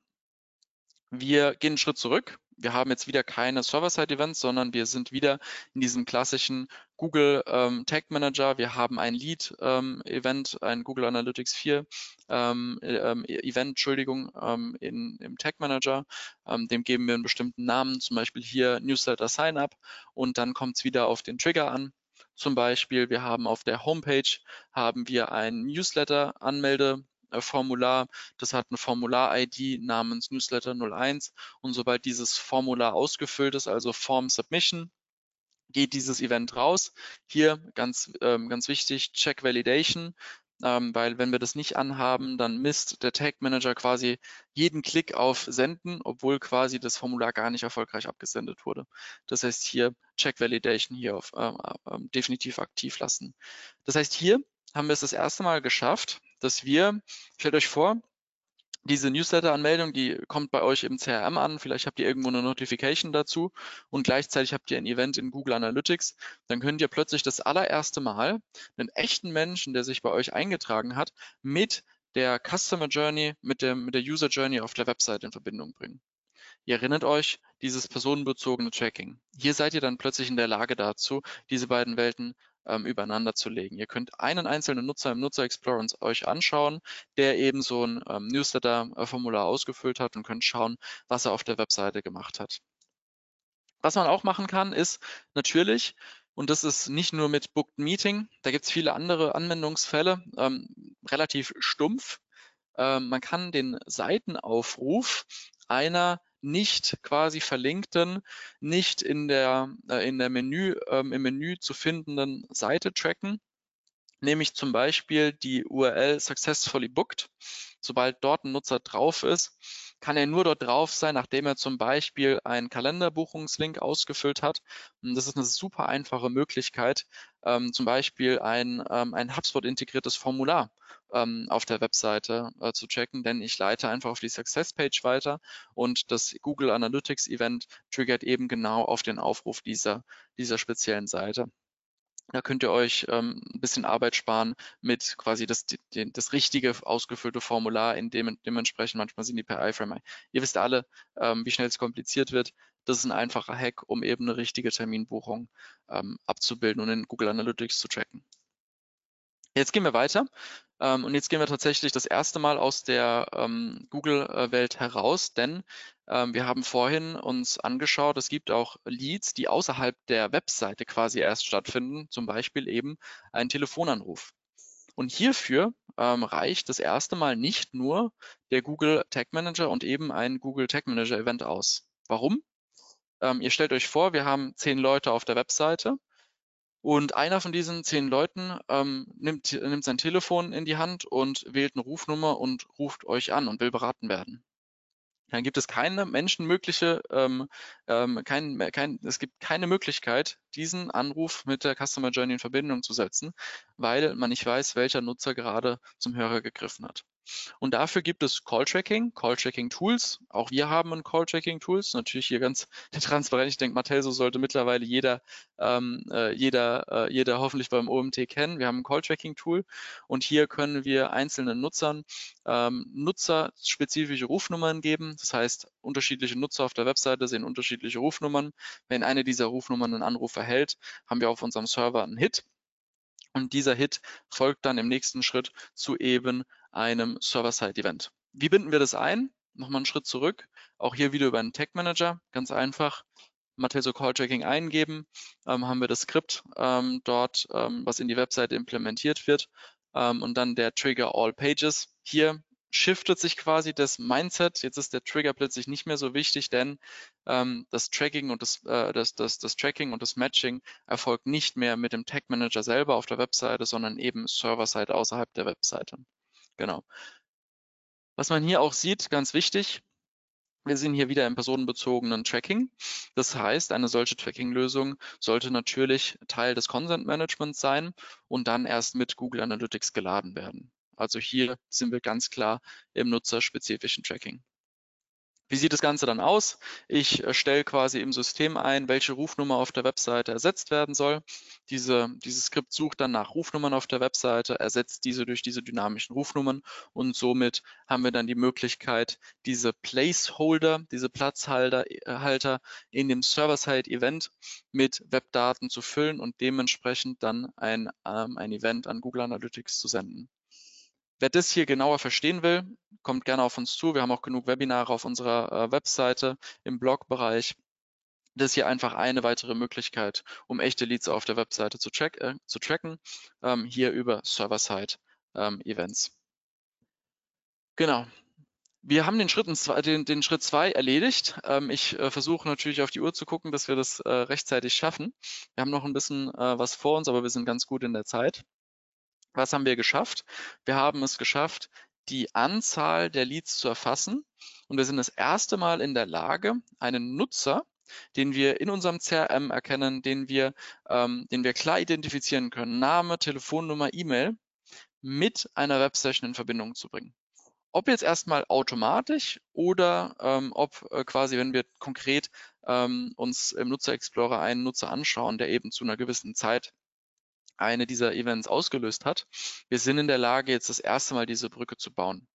Wir gehen einen Schritt zurück. Wir haben jetzt wieder keine Server-Side-Events, sondern wir sind wieder in diesem klassischen Google ähm, Tag Manager. Wir haben ein Lead-Event, ähm, ein Google Analytics 4 ähm, ähm, Event, Entschuldigung, ähm, in, im Tag Manager. Ähm, dem geben wir einen bestimmten Namen, zum Beispiel hier Newsletter Sign-up und dann kommt es wieder auf den Trigger an. Zum Beispiel, wir haben auf der Homepage haben wir ein Newsletter-Anmelde äh, Formular. Das hat eine Formular-ID namens Newsletter 01 und sobald dieses Formular ausgefüllt ist, also Form Submission, geht dieses Event raus. Hier ganz, ähm, ganz wichtig, Check Validation, ähm, weil wenn wir das nicht anhaben, dann misst der Tag Manager quasi jeden Klick auf Senden, obwohl quasi das Formular gar nicht erfolgreich abgesendet wurde. Das heißt hier Check Validation hier auf ähm, ähm, definitiv aktiv lassen. Das heißt hier haben wir es das erste Mal geschafft, dass wir, stellt euch vor, diese Newsletter-Anmeldung, die kommt bei euch im CRM an. Vielleicht habt ihr irgendwo eine Notification dazu und gleichzeitig habt ihr ein Event in Google Analytics. Dann könnt ihr plötzlich das allererste Mal einen echten Menschen, der sich bei euch eingetragen hat, mit der Customer Journey, mit der, mit der User Journey auf der Website in Verbindung bringen. Ihr erinnert euch, dieses personenbezogene Tracking. Hier seid ihr dann plötzlich in der Lage dazu, diese beiden Welten ähm, übereinander zu legen. Ihr könnt einen einzelnen Nutzer im Nutzer Explorer euch anschauen, der eben so ein ähm, Newsletter-Formular ausgefüllt hat und könnt schauen, was er auf der Webseite gemacht hat. Was man auch machen kann, ist natürlich, und das ist nicht nur mit Booked Meeting, da gibt es viele andere Anwendungsfälle, ähm, relativ stumpf. Ähm, man kann den Seitenaufruf einer nicht quasi verlinkten, nicht in der, äh, in der Menü, ähm, im Menü zu findenden Seite tracken, nämlich zum Beispiel die URL successfully booked. Sobald dort ein Nutzer drauf ist, kann er nur dort drauf sein, nachdem er zum Beispiel einen Kalenderbuchungslink ausgefüllt hat. Und das ist eine super einfache Möglichkeit, ähm, zum Beispiel ein, ähm, ein HubSpot integriertes Formular ähm, auf der Webseite äh, zu checken, denn ich leite einfach auf die Success Page weiter und das Google Analytics Event triggert eben genau auf den Aufruf dieser, dieser speziellen Seite. Da könnt ihr euch ähm, ein bisschen Arbeit sparen mit quasi das, die, das richtige ausgefüllte Formular, in dem dementsprechend manchmal sind die per iFrame. Ihr wisst alle, ähm, wie schnell es kompliziert wird. Das ist ein einfacher Hack, um eben eine richtige Terminbuchung ähm, abzubilden und in Google Analytics zu tracken. Jetzt gehen wir weiter ähm, und jetzt gehen wir tatsächlich das erste Mal aus der ähm, Google-Welt heraus, denn ähm, wir haben vorhin uns angeschaut, es gibt auch Leads, die außerhalb der Webseite quasi erst stattfinden, zum Beispiel eben ein Telefonanruf. Und hierfür ähm, reicht das erste Mal nicht nur der Google Tag Manager und eben ein Google Tag Manager Event aus. Warum? Ähm, ihr stellt euch vor, wir haben zehn Leute auf der Webseite Und einer von diesen zehn Leuten ähm, nimmt, nimmt sein Telefon in die Hand und wählt eine Rufnummer und ruft euch an und will beraten werden dann gibt es keine menschenmögliche, ähm, ähm, kein, kein, es gibt keine Möglichkeit, diesen Anruf mit der Customer Journey in Verbindung zu setzen, weil man nicht weiß, welcher Nutzer gerade zum Hörer gegriffen hat. Und dafür gibt es Call-Tracking, Call-Tracking-Tools. Auch wir haben ein Call-Tracking-Tools. Natürlich hier ganz transparent. Ich denke, Mattel, so sollte mittlerweile jeder, ähm, äh, jeder, äh, jeder hoffentlich beim OMT kennen. Wir haben ein Call-Tracking-Tool und hier können wir einzelnen Nutzern ähm, nutzerspezifische Rufnummern geben. Das heißt, unterschiedliche Nutzer auf der Webseite sehen unterschiedliche Rufnummern. Wenn eine dieser Rufnummern einen Anruf erhält, haben wir auf unserem Server einen Hit. Und dieser Hit folgt dann im nächsten Schritt zu eben einem Server-Side-Event. Wie binden wir das ein? Nochmal einen Schritt zurück. Auch hier wieder über einen Tag Manager. Ganz einfach. Mateso Call Tracking eingeben, ähm, haben wir das Skript ähm, dort, ähm, was in die Webseite implementiert wird ähm, und dann der Trigger All Pages. Hier shiftet sich quasi das Mindset. Jetzt ist der Trigger plötzlich nicht mehr so wichtig, denn ähm, das Tracking und das, äh, das, das, das Tracking und das Matching erfolgt nicht mehr mit dem Tag Manager selber auf der Webseite, sondern eben Server-Side außerhalb der Webseite. Genau. Was man hier auch sieht, ganz wichtig, wir sind hier wieder im personenbezogenen Tracking. Das heißt, eine solche Tracking-Lösung sollte natürlich Teil des Consent Managements sein und dann erst mit Google Analytics geladen werden. Also hier sind wir ganz klar im nutzerspezifischen Tracking. Wie sieht das Ganze dann aus? Ich äh, stelle quasi im System ein, welche Rufnummer auf der Webseite ersetzt werden soll. Diese, dieses Skript sucht dann nach Rufnummern auf der Webseite, ersetzt diese durch diese dynamischen Rufnummern und somit haben wir dann die Möglichkeit, diese Placeholder, diese Platzhalter äh, in dem Server-Side-Event mit Webdaten zu füllen und dementsprechend dann ein, ähm, ein Event an Google Analytics zu senden. Wer das hier genauer verstehen will, kommt gerne auf uns zu. Wir haben auch genug Webinare auf unserer äh, Webseite im Blogbereich. Das ist hier einfach eine weitere Möglichkeit, um echte Leads auf der Webseite zu, track, äh, zu tracken, ähm, hier über Server-Side-Events. Ähm, genau. Wir haben den Schritt, den, den Schritt zwei erledigt. Ähm, ich äh, versuche natürlich auf die Uhr zu gucken, dass wir das äh, rechtzeitig schaffen. Wir haben noch ein bisschen äh, was vor uns, aber wir sind ganz gut in der Zeit. Was haben wir geschafft? Wir haben es geschafft, die Anzahl der Leads zu erfassen. Und wir sind das erste Mal in der Lage, einen Nutzer, den wir in unserem CRM erkennen, den wir, ähm, den wir klar identifizieren können, Name, Telefonnummer, E-Mail, mit einer Websession in Verbindung zu bringen. Ob jetzt erstmal automatisch oder ähm, ob äh, quasi, wenn wir konkret ähm, uns im Nutzer Explorer einen Nutzer anschauen, der eben zu einer gewissen Zeit eine dieser Events ausgelöst hat. Wir sind in der Lage, jetzt das erste Mal diese Brücke zu bauen.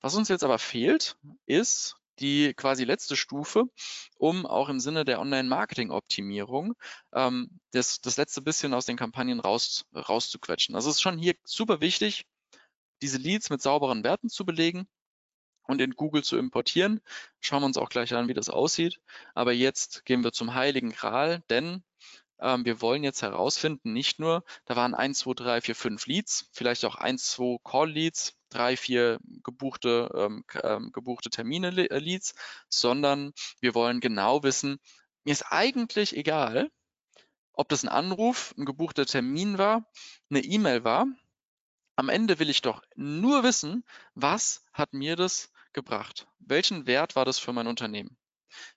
Was uns jetzt aber fehlt, ist die quasi letzte Stufe, um auch im Sinne der Online-Marketing-Optimierung ähm, das, das letzte bisschen aus den Kampagnen raus, rauszuquetschen. Also es ist schon hier super wichtig, diese Leads mit sauberen Werten zu belegen und in Google zu importieren. Schauen wir uns auch gleich an, wie das aussieht. Aber jetzt gehen wir zum Heiligen Gral, denn ähm, wir wollen jetzt herausfinden, nicht nur, da waren 1, 2, 3, 4, 5 Leads, vielleicht auch 1, 2 Call-Leads, 3, 4 gebuchte, ähm, ähm gebuchte Termine-Leads, äh, sondern wir wollen genau wissen, mir ist eigentlich egal, ob das ein Anruf, ein gebuchter Termin war, eine E-Mail war. Am Ende will ich doch nur wissen, was hat mir das gebracht? Welchen Wert war das für mein Unternehmen?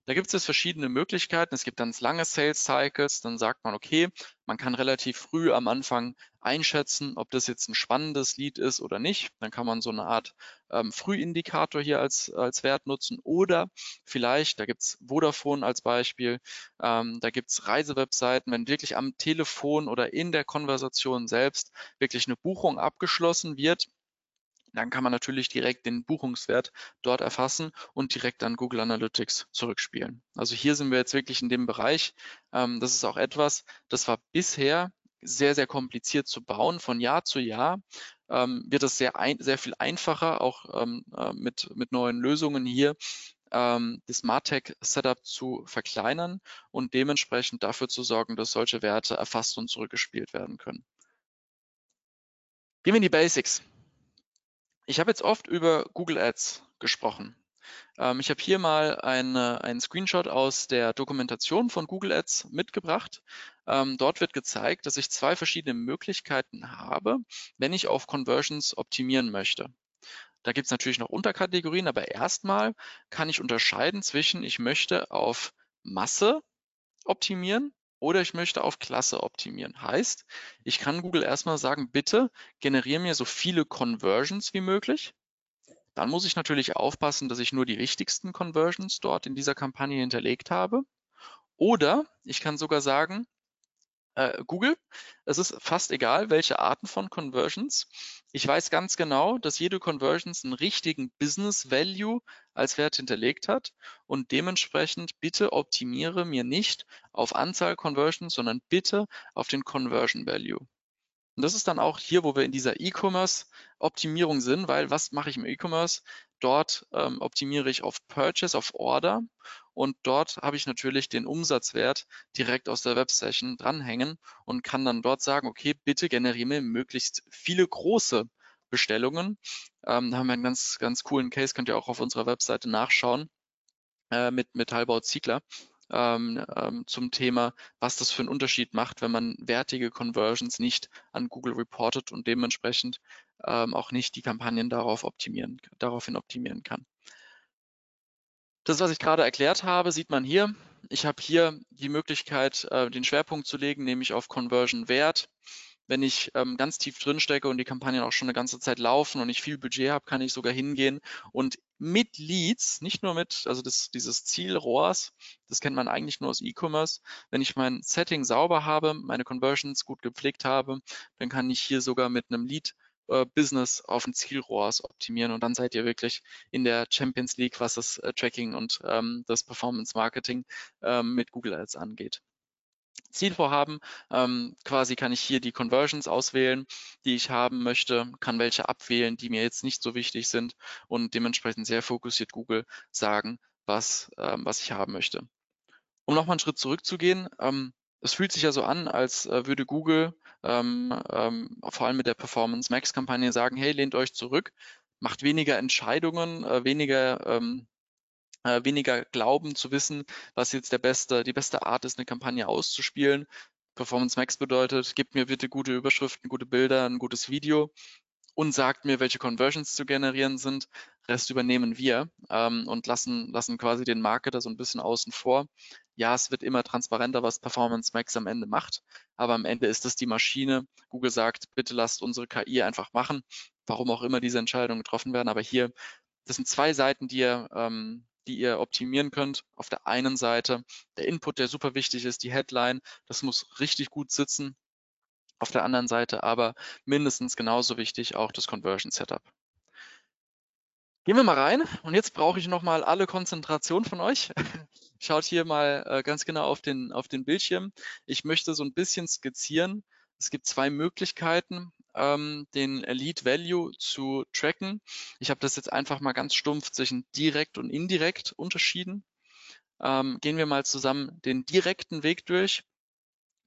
Da gibt es verschiedene Möglichkeiten. Es gibt ganz lange Sales Cycles. Dann sagt man, okay, man kann relativ früh am Anfang einschätzen, ob das jetzt ein spannendes Lead ist oder nicht. Dann kann man so eine Art ähm, Frühindikator hier als, als Wert nutzen. Oder vielleicht, da gibt es Vodafone als Beispiel, ähm, da gibt es Reisewebseiten, wenn wirklich am Telefon oder in der Konversation selbst wirklich eine Buchung abgeschlossen wird, dann kann man natürlich direkt den Buchungswert dort erfassen und direkt an Google Analytics zurückspielen. Also hier sind wir jetzt wirklich in dem Bereich. Ähm, das ist auch etwas, das war bisher sehr, sehr kompliziert zu bauen. Von Jahr zu Jahr ähm, wird es sehr, ein, sehr viel einfacher, auch ähm, äh, mit, mit neuen Lösungen hier ähm, das Martech-Setup zu verkleinern und dementsprechend dafür zu sorgen, dass solche Werte erfasst und zurückgespielt werden können. Gehen wir in die Basics. Ich habe jetzt oft über Google Ads gesprochen. Ähm, ich habe hier mal eine, einen Screenshot aus der Dokumentation von Google Ads mitgebracht. Ähm, dort wird gezeigt, dass ich zwei verschiedene Möglichkeiten habe, wenn ich auf Conversions optimieren möchte. Da gibt es natürlich noch Unterkategorien, aber erstmal kann ich unterscheiden zwischen, ich möchte auf Masse optimieren oder ich möchte auf Klasse optimieren. Heißt, ich kann Google erstmal sagen, bitte generiere mir so viele Conversions wie möglich. Dann muss ich natürlich aufpassen, dass ich nur die wichtigsten Conversions dort in dieser Kampagne hinterlegt habe. Oder ich kann sogar sagen, äh, Google. Es ist fast egal, welche Arten von Conversions. Ich weiß ganz genau, dass jede Conversions einen richtigen Business Value als Wert hinterlegt hat und dementsprechend bitte optimiere mir nicht auf Anzahl Conversions, sondern bitte auf den Conversion Value. Und das ist dann auch hier, wo wir in dieser E-Commerce-Optimierung sind, weil was mache ich im E-Commerce? Dort ähm, optimiere ich auf Purchase, auf Order und dort habe ich natürlich den Umsatzwert direkt aus der Websession dranhängen und kann dann dort sagen, okay, bitte generiere mir möglichst viele große Bestellungen. Ähm, da haben wir einen ganz, ganz coolen Case, könnt ihr auch auf unserer Webseite nachschauen äh, mit Metallbau Ziegler ähm, ähm, zum Thema, was das für einen Unterschied macht, wenn man wertige Conversions nicht an Google reportet und dementsprechend ähm, auch nicht die Kampagnen darauf optimieren, daraufhin optimieren kann. Das, was ich gerade erklärt habe, sieht man hier. Ich habe hier die Möglichkeit, äh, den Schwerpunkt zu legen, nämlich auf Conversion Wert. Wenn ich ähm, ganz tief drin stecke und die Kampagnen auch schon eine ganze Zeit laufen und ich viel Budget habe, kann ich sogar hingehen und mit Leads, nicht nur mit, also das, dieses Zielrohrs, das kennt man eigentlich nur aus E-Commerce. Wenn ich mein Setting sauber habe, meine Conversions gut gepflegt habe, dann kann ich hier sogar mit einem Lead äh, Business auf ein Zielrohrs optimieren und dann seid ihr wirklich in der Champions League, was das äh, Tracking und ähm, das Performance Marketing ähm, mit Google Ads angeht. Zielvorhaben. Ähm, quasi kann ich hier die Conversions auswählen, die ich haben möchte, kann welche abwählen, die mir jetzt nicht so wichtig sind und dementsprechend sehr fokussiert Google sagen, was, ähm, was ich haben möchte. Um nochmal einen Schritt zurückzugehen, ähm, es fühlt sich ja so an, als äh, würde Google ähm, ähm, vor allem mit der Performance Max Kampagne sagen, hey, lehnt euch zurück, macht weniger Entscheidungen, äh, weniger ähm, äh, weniger glauben zu wissen, was jetzt der beste, die beste Art ist, eine Kampagne auszuspielen. Performance Max bedeutet, gebt mir bitte gute Überschriften, gute Bilder, ein gutes Video und sagt mir, welche Conversions zu generieren sind. Rest übernehmen wir ähm, und lassen, lassen quasi den Marketer so ein bisschen außen vor. Ja, es wird immer transparenter, was Performance Max am Ende macht, aber am Ende ist es die Maschine. Google sagt, bitte lasst unsere KI einfach machen, warum auch immer diese Entscheidungen getroffen werden. Aber hier, das sind zwei Seiten, die ihr ähm, die ihr optimieren könnt. Auf der einen Seite der Input, der super wichtig ist, die Headline, das muss richtig gut sitzen. Auf der anderen Seite aber mindestens genauso wichtig auch das Conversion Setup. Gehen wir mal rein und jetzt brauche ich nochmal alle Konzentration von euch. Schaut hier mal äh, ganz genau auf den, auf den Bildschirm. Ich möchte so ein bisschen skizzieren. Es gibt zwei Möglichkeiten, ähm, den Lead Value zu tracken. Ich habe das jetzt einfach mal ganz stumpf zwischen direkt und indirekt unterschieden. Ähm, gehen wir mal zusammen den direkten Weg durch.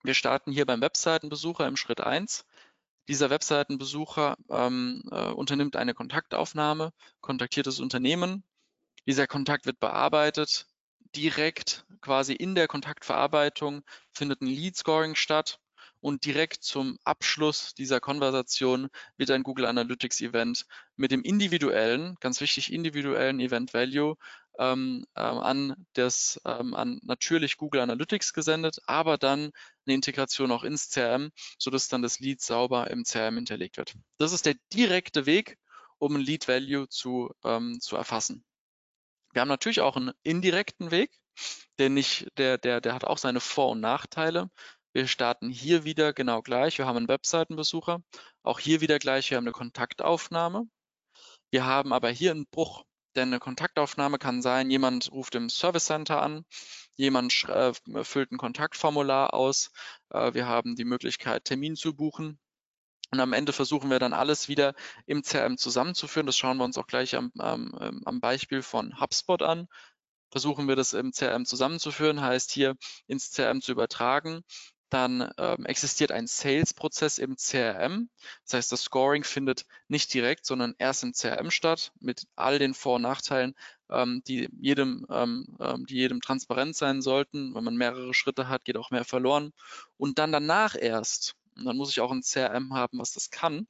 Wir starten hier beim Webseitenbesucher im Schritt eins. Dieser Webseitenbesucher ähm, äh, unternimmt eine Kontaktaufnahme, kontaktiert das Unternehmen. Dieser Kontakt wird bearbeitet. Direkt quasi in der Kontaktverarbeitung findet ein Lead Scoring statt und direkt zum Abschluss dieser Konversation wird ein Google Analytics Event mit dem individuellen, ganz wichtig, individuellen Event Value ähm, ähm, an das, ähm, an natürlich Google Analytics gesendet, aber dann eine Integration auch ins CRM, sodass dann das Lead sauber im CRM hinterlegt wird. Das ist der direkte Weg, um ein Lead Value zu, ähm, zu erfassen. Wir haben natürlich auch einen indirekten Weg, der nicht, der, der, der hat auch seine Vor- und Nachteile. Wir starten hier wieder genau gleich. Wir haben einen Webseitenbesucher. Auch hier wieder gleich. Wir haben eine Kontaktaufnahme. Wir haben aber hier einen Bruch. Denn eine Kontaktaufnahme kann sein, jemand ruft im Service Center an, jemand äh, füllt ein Kontaktformular aus, äh, wir haben die Möglichkeit, Termin zu buchen. Und am Ende versuchen wir dann alles wieder im CRM zusammenzuführen. Das schauen wir uns auch gleich am, am, am Beispiel von HubSpot an versuchen wir das im CRM zusammenzuführen, heißt hier ins CRM zu übertragen dann ähm, existiert ein Sales-Prozess im CRM. Das heißt, das Scoring findet nicht direkt, sondern erst im CRM statt, mit all den Vor- und Nachteilen, ähm, die, jedem, ähm, ähm, die jedem transparent sein sollten. Wenn man mehrere Schritte hat, geht auch mehr verloren. Und dann danach erst, und dann muss ich auch ein CRM haben, was das kann,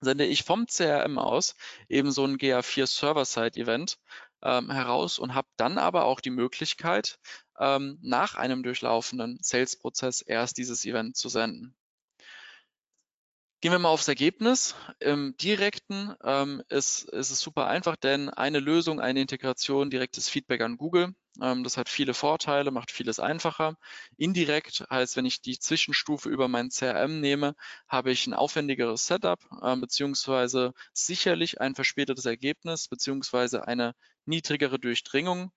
sende ich vom CRM aus eben so ein GA4 Server-Side-Event ähm, heraus und habe dann aber auch die Möglichkeit, ähm, nach einem durchlaufenden Sales-Prozess erst dieses Event zu senden. Gehen wir mal aufs Ergebnis. Im direkten ähm, ist, ist es super einfach, denn eine Lösung, eine Integration, direktes Feedback an Google. Ähm, das hat viele Vorteile, macht vieles einfacher. Indirekt heißt, wenn ich die Zwischenstufe über mein CRM nehme, habe ich ein aufwendigeres Setup, äh, beziehungsweise sicherlich ein verspätetes Ergebnis, beziehungsweise eine niedrigere Durchdringung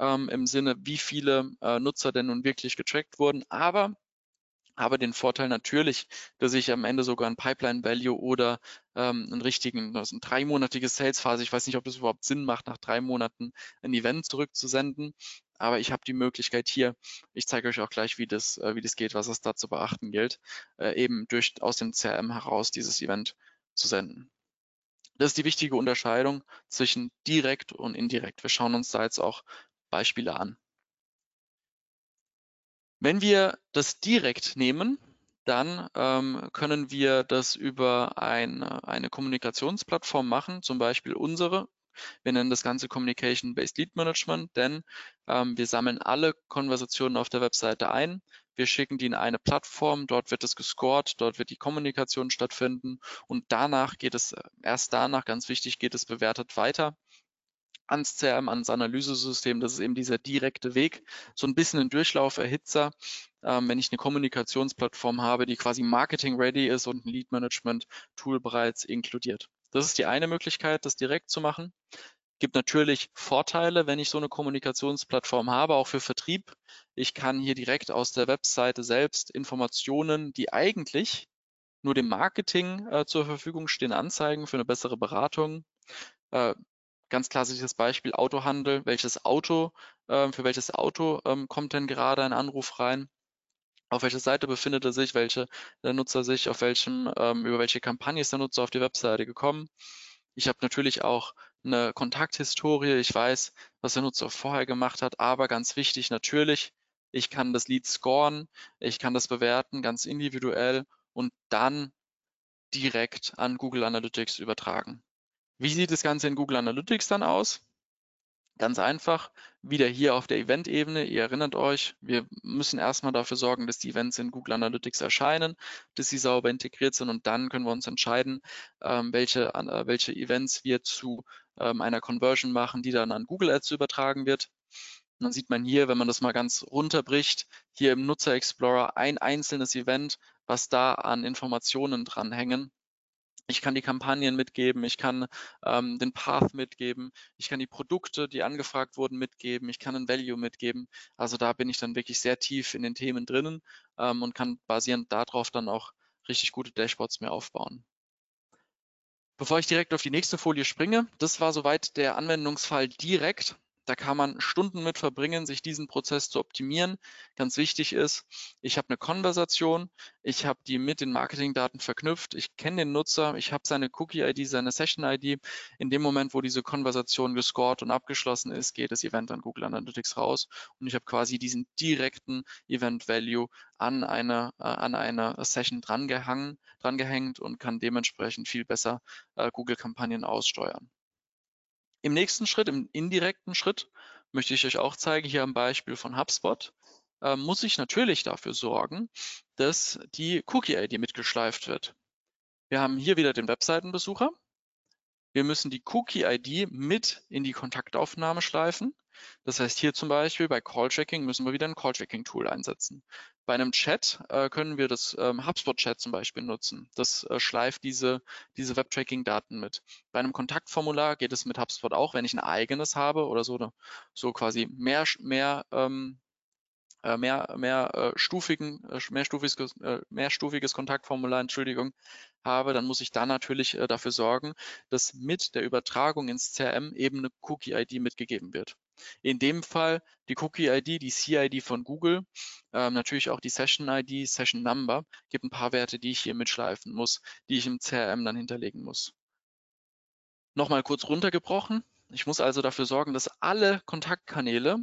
ähm, im Sinne, wie viele äh, Nutzer denn nun wirklich getrackt wurden. Aber habe den Vorteil natürlich, dass ich am Ende sogar ein Pipeline Value oder ähm, einen richtigen, das ist ein dreimonatiges Sales Phase. Ich weiß nicht, ob das überhaupt Sinn macht, nach drei Monaten ein Event zurückzusenden. Aber ich habe die Möglichkeit hier, ich zeige euch auch gleich, wie das, äh, wie das geht, was es da zu beachten gilt, äh, eben durch aus dem CRM heraus dieses Event zu senden. Das ist die wichtige Unterscheidung zwischen direkt und indirekt. Wir schauen uns da jetzt auch Beispiele an. Wenn wir das direkt nehmen, dann ähm, können wir das über eine, eine Kommunikationsplattform machen, zum Beispiel unsere. Wir nennen das Ganze Communication-Based Lead Management, denn ähm, wir sammeln alle Konversationen auf der Webseite ein. Wir schicken die in eine Plattform, dort wird es gescored, dort wird die Kommunikation stattfinden und danach geht es, erst danach, ganz wichtig, geht es bewertet weiter ans CRM, ans Analysesystem. Das ist eben dieser direkte Weg. So ein bisschen ein Durchlauferhitzer, ähm, wenn ich eine Kommunikationsplattform habe, die quasi Marketing-ready ist und ein Lead-Management-Tool bereits inkludiert. Das ist die eine Möglichkeit, das direkt zu machen. Gibt natürlich Vorteile, wenn ich so eine Kommunikationsplattform habe, auch für Vertrieb. Ich kann hier direkt aus der Webseite selbst Informationen, die eigentlich nur dem Marketing äh, zur Verfügung stehen, anzeigen für eine bessere Beratung. Äh, ganz klassisches Beispiel Autohandel. Welches Auto, äh, für welches Auto ähm, kommt denn gerade ein Anruf rein? Auf welcher Seite befindet er sich? Welche der Nutzer sich? Auf welchem, ähm, über welche Kampagne ist der Nutzer auf die Webseite gekommen? Ich habe natürlich auch eine Kontakthistorie. Ich weiß, was der Nutzer vorher gemacht hat. Aber ganz wichtig natürlich, ich kann das Lead scoren. Ich kann das bewerten, ganz individuell und dann direkt an Google Analytics übertragen. Wie sieht das Ganze in Google Analytics dann aus? Ganz einfach, wieder hier auf der Event-Ebene. Ihr erinnert euch, wir müssen erstmal dafür sorgen, dass die Events in Google Analytics erscheinen, dass sie sauber integriert sind und dann können wir uns entscheiden, ähm, welche, äh, welche Events wir zu ähm, einer Conversion machen, die dann an Google Ads übertragen wird. Und dann sieht man hier, wenn man das mal ganz runterbricht, hier im Nutzer Explorer ein einzelnes Event, was da an Informationen dranhängen ich kann die Kampagnen mitgeben, ich kann ähm, den Path mitgeben, ich kann die Produkte, die angefragt wurden, mitgeben, ich kann ein Value mitgeben. Also da bin ich dann wirklich sehr tief in den Themen drinnen ähm, und kann basierend darauf dann auch richtig gute Dashboards mir aufbauen. Bevor ich direkt auf die nächste Folie springe, das war soweit der Anwendungsfall direkt. Da kann man Stunden mit verbringen, sich diesen Prozess zu optimieren. Ganz wichtig ist, ich habe eine Konversation, ich habe die mit den Marketingdaten verknüpft, ich kenne den Nutzer, ich habe seine Cookie-ID, seine Session-ID. In dem Moment, wo diese Konversation gescored und abgeschlossen ist, geht das Event an Google Analytics raus und ich habe quasi diesen direkten Event-Value an einer, äh, an einer Session drangehangen, drangehängt und kann dementsprechend viel besser äh, Google-Kampagnen aussteuern. Im nächsten Schritt, im indirekten Schritt, möchte ich euch auch zeigen, hier am Beispiel von HubSpot, äh, muss ich natürlich dafür sorgen, dass die Cookie-ID mitgeschleift wird. Wir haben hier wieder den Webseitenbesucher. Wir müssen die Cookie-ID mit in die Kontaktaufnahme schleifen. Das heißt, hier zum Beispiel bei Call-Tracking müssen wir wieder ein Call-Tracking-Tool einsetzen. Bei einem Chat äh, können wir das ähm, HubSpot-Chat zum Beispiel nutzen. Das äh, schleift diese, diese Web-Tracking-Daten mit. Bei einem Kontaktformular geht es mit HubSpot auch, wenn ich ein eigenes habe oder so, so quasi mehr, mehr ähm, äh, mehr, mehr äh, stufigen, äh, mehrstufiges, mehrstufiges Kontaktformular, Entschuldigung, habe, dann muss ich da natürlich dafür sorgen, dass mit der Übertragung ins CRM eben eine Cookie-ID mitgegeben wird. In dem Fall die Cookie-ID, die CID von Google, ähm, natürlich auch die Session-ID, Session-Number, gibt ein paar Werte, die ich hier mitschleifen muss, die ich im CRM dann hinterlegen muss. Nochmal kurz runtergebrochen. Ich muss also dafür sorgen, dass alle Kontaktkanäle,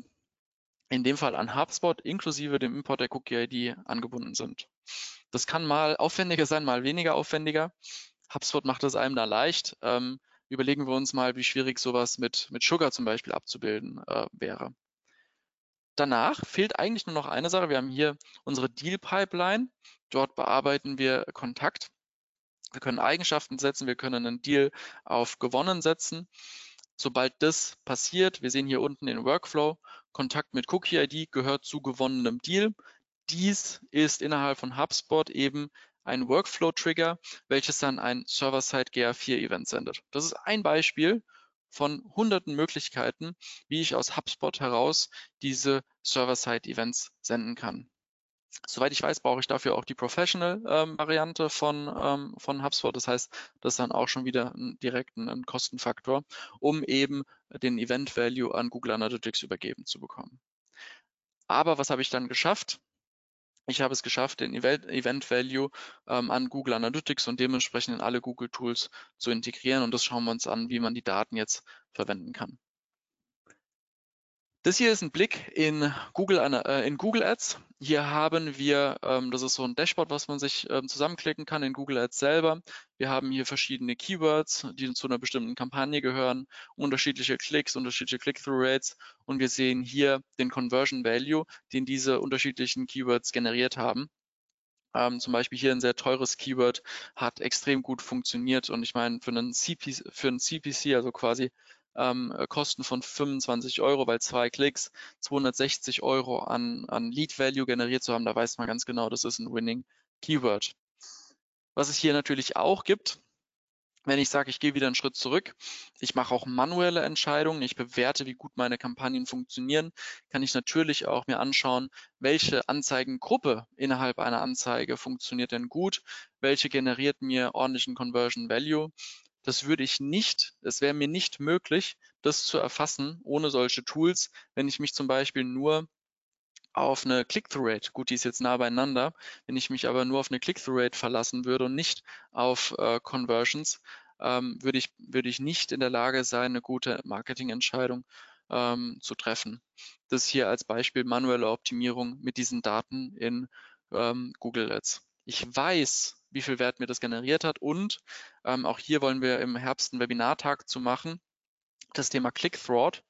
in dem Fall an HubSpot, inklusive dem Import der Cookie-ID angebunden sind. Das kann mal aufwendiger sein, mal weniger aufwendiger. HubSpot macht es einem da leicht. Ähm, überlegen wir uns mal, wie schwierig sowas mit, mit Sugar zum Beispiel abzubilden äh, wäre. Danach fehlt eigentlich nur noch eine Sache. Wir haben hier unsere Deal Pipeline. Dort bearbeiten wir Kontakt. Wir können Eigenschaften setzen. Wir können einen Deal auf gewonnen setzen. Sobald das passiert, wir sehen hier unten den Workflow, Kontakt mit Cookie ID gehört zu gewonnenem Deal. Dies ist innerhalb von HubSpot eben ein Workflow-Trigger, welches dann ein Server-Side GA4-Event sendet. Das ist ein Beispiel von hunderten Möglichkeiten, wie ich aus HubSpot heraus diese Server-Side-Events senden kann. Soweit ich weiß, brauche ich dafür auch die Professional-Variante ähm, von, ähm, von HubSpot. Das heißt, das ist dann auch schon wieder ein, direkt ein, ein Kostenfaktor, um eben den Event-Value an Google Analytics übergeben zu bekommen. Aber was habe ich dann geschafft? Ich habe es geschafft, den Event Value ähm, an Google Analytics und dementsprechend in alle Google Tools zu integrieren. Und das schauen wir uns an, wie man die Daten jetzt verwenden kann. Das hier ist ein Blick in Google, äh, in Google Ads. Hier haben wir, ähm, das ist so ein Dashboard, was man sich ähm, zusammenklicken kann in Google Ads selber. Wir haben hier verschiedene Keywords, die zu einer bestimmten Kampagne gehören, unterschiedliche Klicks, unterschiedliche Click-Through-Rates und wir sehen hier den Conversion Value, den diese unterschiedlichen Keywords generiert haben. Ähm, zum Beispiel hier ein sehr teures Keyword hat extrem gut funktioniert und ich meine für einen CPC, für einen CPC also quasi ähm, äh, Kosten von 25 Euro, weil zwei Klicks 260 Euro an, an Lead Value generiert zu haben, da weiß man ganz genau, das ist ein Winning Keyword. Was es hier natürlich auch gibt, wenn ich sage, ich gehe wieder einen Schritt zurück, ich mache auch manuelle Entscheidungen, ich bewerte, wie gut meine Kampagnen funktionieren, kann ich natürlich auch mir anschauen, welche Anzeigengruppe innerhalb einer Anzeige funktioniert denn gut, welche generiert mir ordentlichen Conversion Value das würde ich nicht, es wäre mir nicht möglich, das zu erfassen ohne solche Tools, wenn ich mich zum Beispiel nur auf eine Click-Through-Rate, gut, die ist jetzt nah beieinander, wenn ich mich aber nur auf eine Click-Through-Rate verlassen würde und nicht auf äh, Conversions, ähm, würde, ich, würde ich nicht in der Lage sein, eine gute Marketingentscheidung ähm, zu treffen. Das hier als Beispiel manuelle Optimierung mit diesen Daten in ähm, Google Ads. Ich weiß, wie viel Wert mir das generiert hat. Und ähm, auch hier wollen wir im Herbst einen Webinartag zu machen. Das Thema Click-Throat.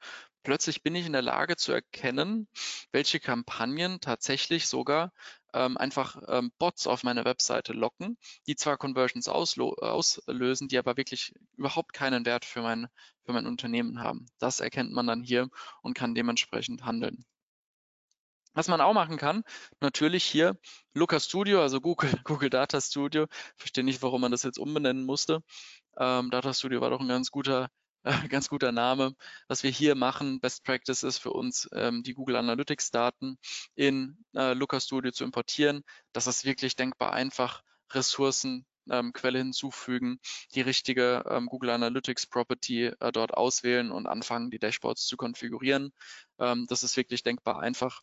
Plötzlich bin ich in der Lage zu erkennen, welche Kampagnen tatsächlich sogar ähm, einfach ähm, Bots auf meine Webseite locken, die zwar Conversions auslösen, die aber wirklich überhaupt keinen Wert für mein, für mein Unternehmen haben. Das erkennt man dann hier und kann dementsprechend handeln. Was man auch machen kann, natürlich hier Looker Studio, also Google, Google Data Studio. Verstehe nicht, warum man das jetzt umbenennen musste. Ähm, Data Studio war doch ein ganz guter, äh, ganz guter Name. Was wir hier machen, Best Practice ist für uns, ähm, die Google Analytics Daten in äh, Looker Studio zu importieren. Das ist wirklich denkbar einfach. Ressourcen, ähm, Quelle hinzufügen, die richtige ähm, Google Analytics Property äh, dort auswählen und anfangen, die Dashboards zu konfigurieren. Ähm, das ist wirklich denkbar einfach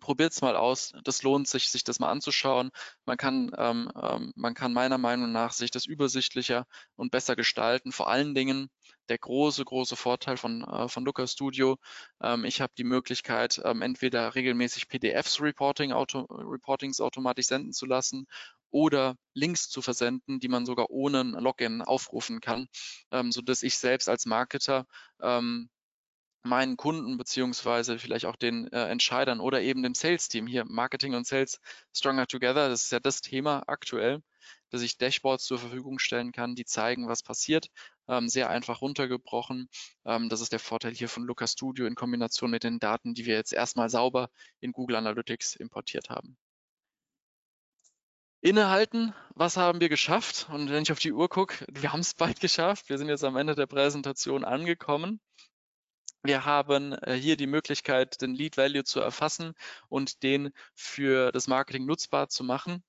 probiert es mal aus. Das lohnt sich, sich das mal anzuschauen. Man kann, ähm, ähm, man kann meiner Meinung nach sich das übersichtlicher und besser gestalten. Vor allen Dingen der große, große Vorteil von, äh, von Looker Studio. Ähm, ich habe die Möglichkeit, ähm, entweder regelmäßig PDFs Reporting, Auto, Reportings automatisch senden zu lassen oder Links zu versenden, die man sogar ohne Login aufrufen kann, ähm, so dass ich selbst als Marketer ähm, meinen Kunden beziehungsweise vielleicht auch den äh, Entscheidern oder eben dem Sales-Team hier, Marketing und Sales Stronger Together, das ist ja das Thema aktuell, dass ich Dashboards zur Verfügung stellen kann, die zeigen, was passiert, ähm, sehr einfach runtergebrochen. Ähm, das ist der Vorteil hier von Looker Studio in Kombination mit den Daten, die wir jetzt erstmal sauber in Google Analytics importiert haben. Innehalten, was haben wir geschafft? Und wenn ich auf die Uhr gucke, wir haben es bald geschafft. Wir sind jetzt am Ende der Präsentation angekommen. Wir haben äh, hier die Möglichkeit, den Lead Value zu erfassen und den für das Marketing nutzbar zu machen.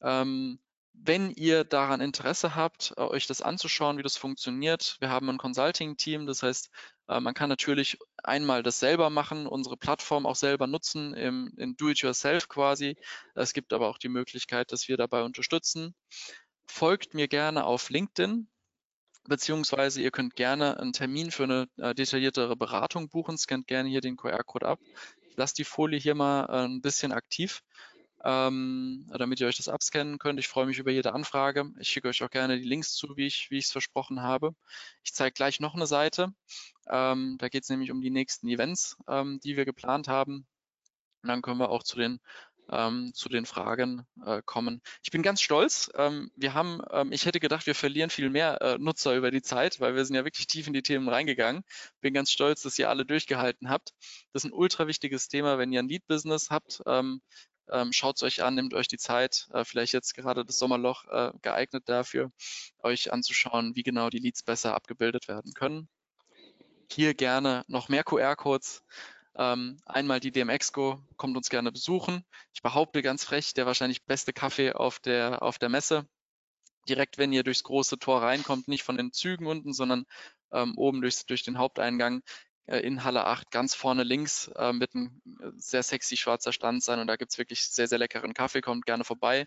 Ähm, wenn ihr daran Interesse habt, äh, euch das anzuschauen, wie das funktioniert, wir haben ein Consulting-Team, das heißt, äh, man kann natürlich einmal das selber machen, unsere Plattform auch selber nutzen, im, in Do-it-yourself quasi. Es gibt aber auch die Möglichkeit, dass wir dabei unterstützen. Folgt mir gerne auf LinkedIn, beziehungsweise ihr könnt gerne einen Termin für eine äh, detailliertere Beratung buchen. Scannt gerne hier den QR-Code ab. Ich lasse die Folie hier mal äh, ein bisschen aktiv ähm, damit ihr euch das abscannen könnt. Ich freue mich über jede Anfrage. Ich schicke euch auch gerne die Links zu, wie ich es versprochen habe. Ich zeige gleich noch eine Seite. Ähm, da geht es nämlich um die nächsten Events, ähm, die wir geplant haben. Und dann können wir auch zu den ähm, zu den Fragen äh, kommen. Ich bin ganz stolz. Ähm, wir haben, ähm, ich hätte gedacht, wir verlieren viel mehr äh, Nutzer über die Zeit, weil wir sind ja wirklich tief in die Themen reingegangen. Bin ganz stolz, dass ihr alle durchgehalten habt. Das ist ein ultra wichtiges Thema, wenn ihr ein Lead-Business habt. Ähm, ähm, Schaut es euch an, nehmt euch die Zeit, äh, vielleicht jetzt gerade das Sommerloch äh, geeignet dafür, euch anzuschauen, wie genau die Leads besser abgebildet werden können. Hier gerne noch mehr QR-Codes. Ähm, einmal die DMX-Go, kommt uns gerne besuchen. Ich behaupte ganz frech, der wahrscheinlich beste Kaffee auf der, auf der Messe. Direkt, wenn ihr durchs große Tor reinkommt, nicht von den Zügen unten, sondern ähm, oben durch, durch den Haupteingang, äh, in Halle 8 ganz vorne links äh, mit einem äh, sehr sexy schwarzer Stand sein und da gibt es wirklich sehr, sehr leckeren Kaffee, kommt gerne vorbei.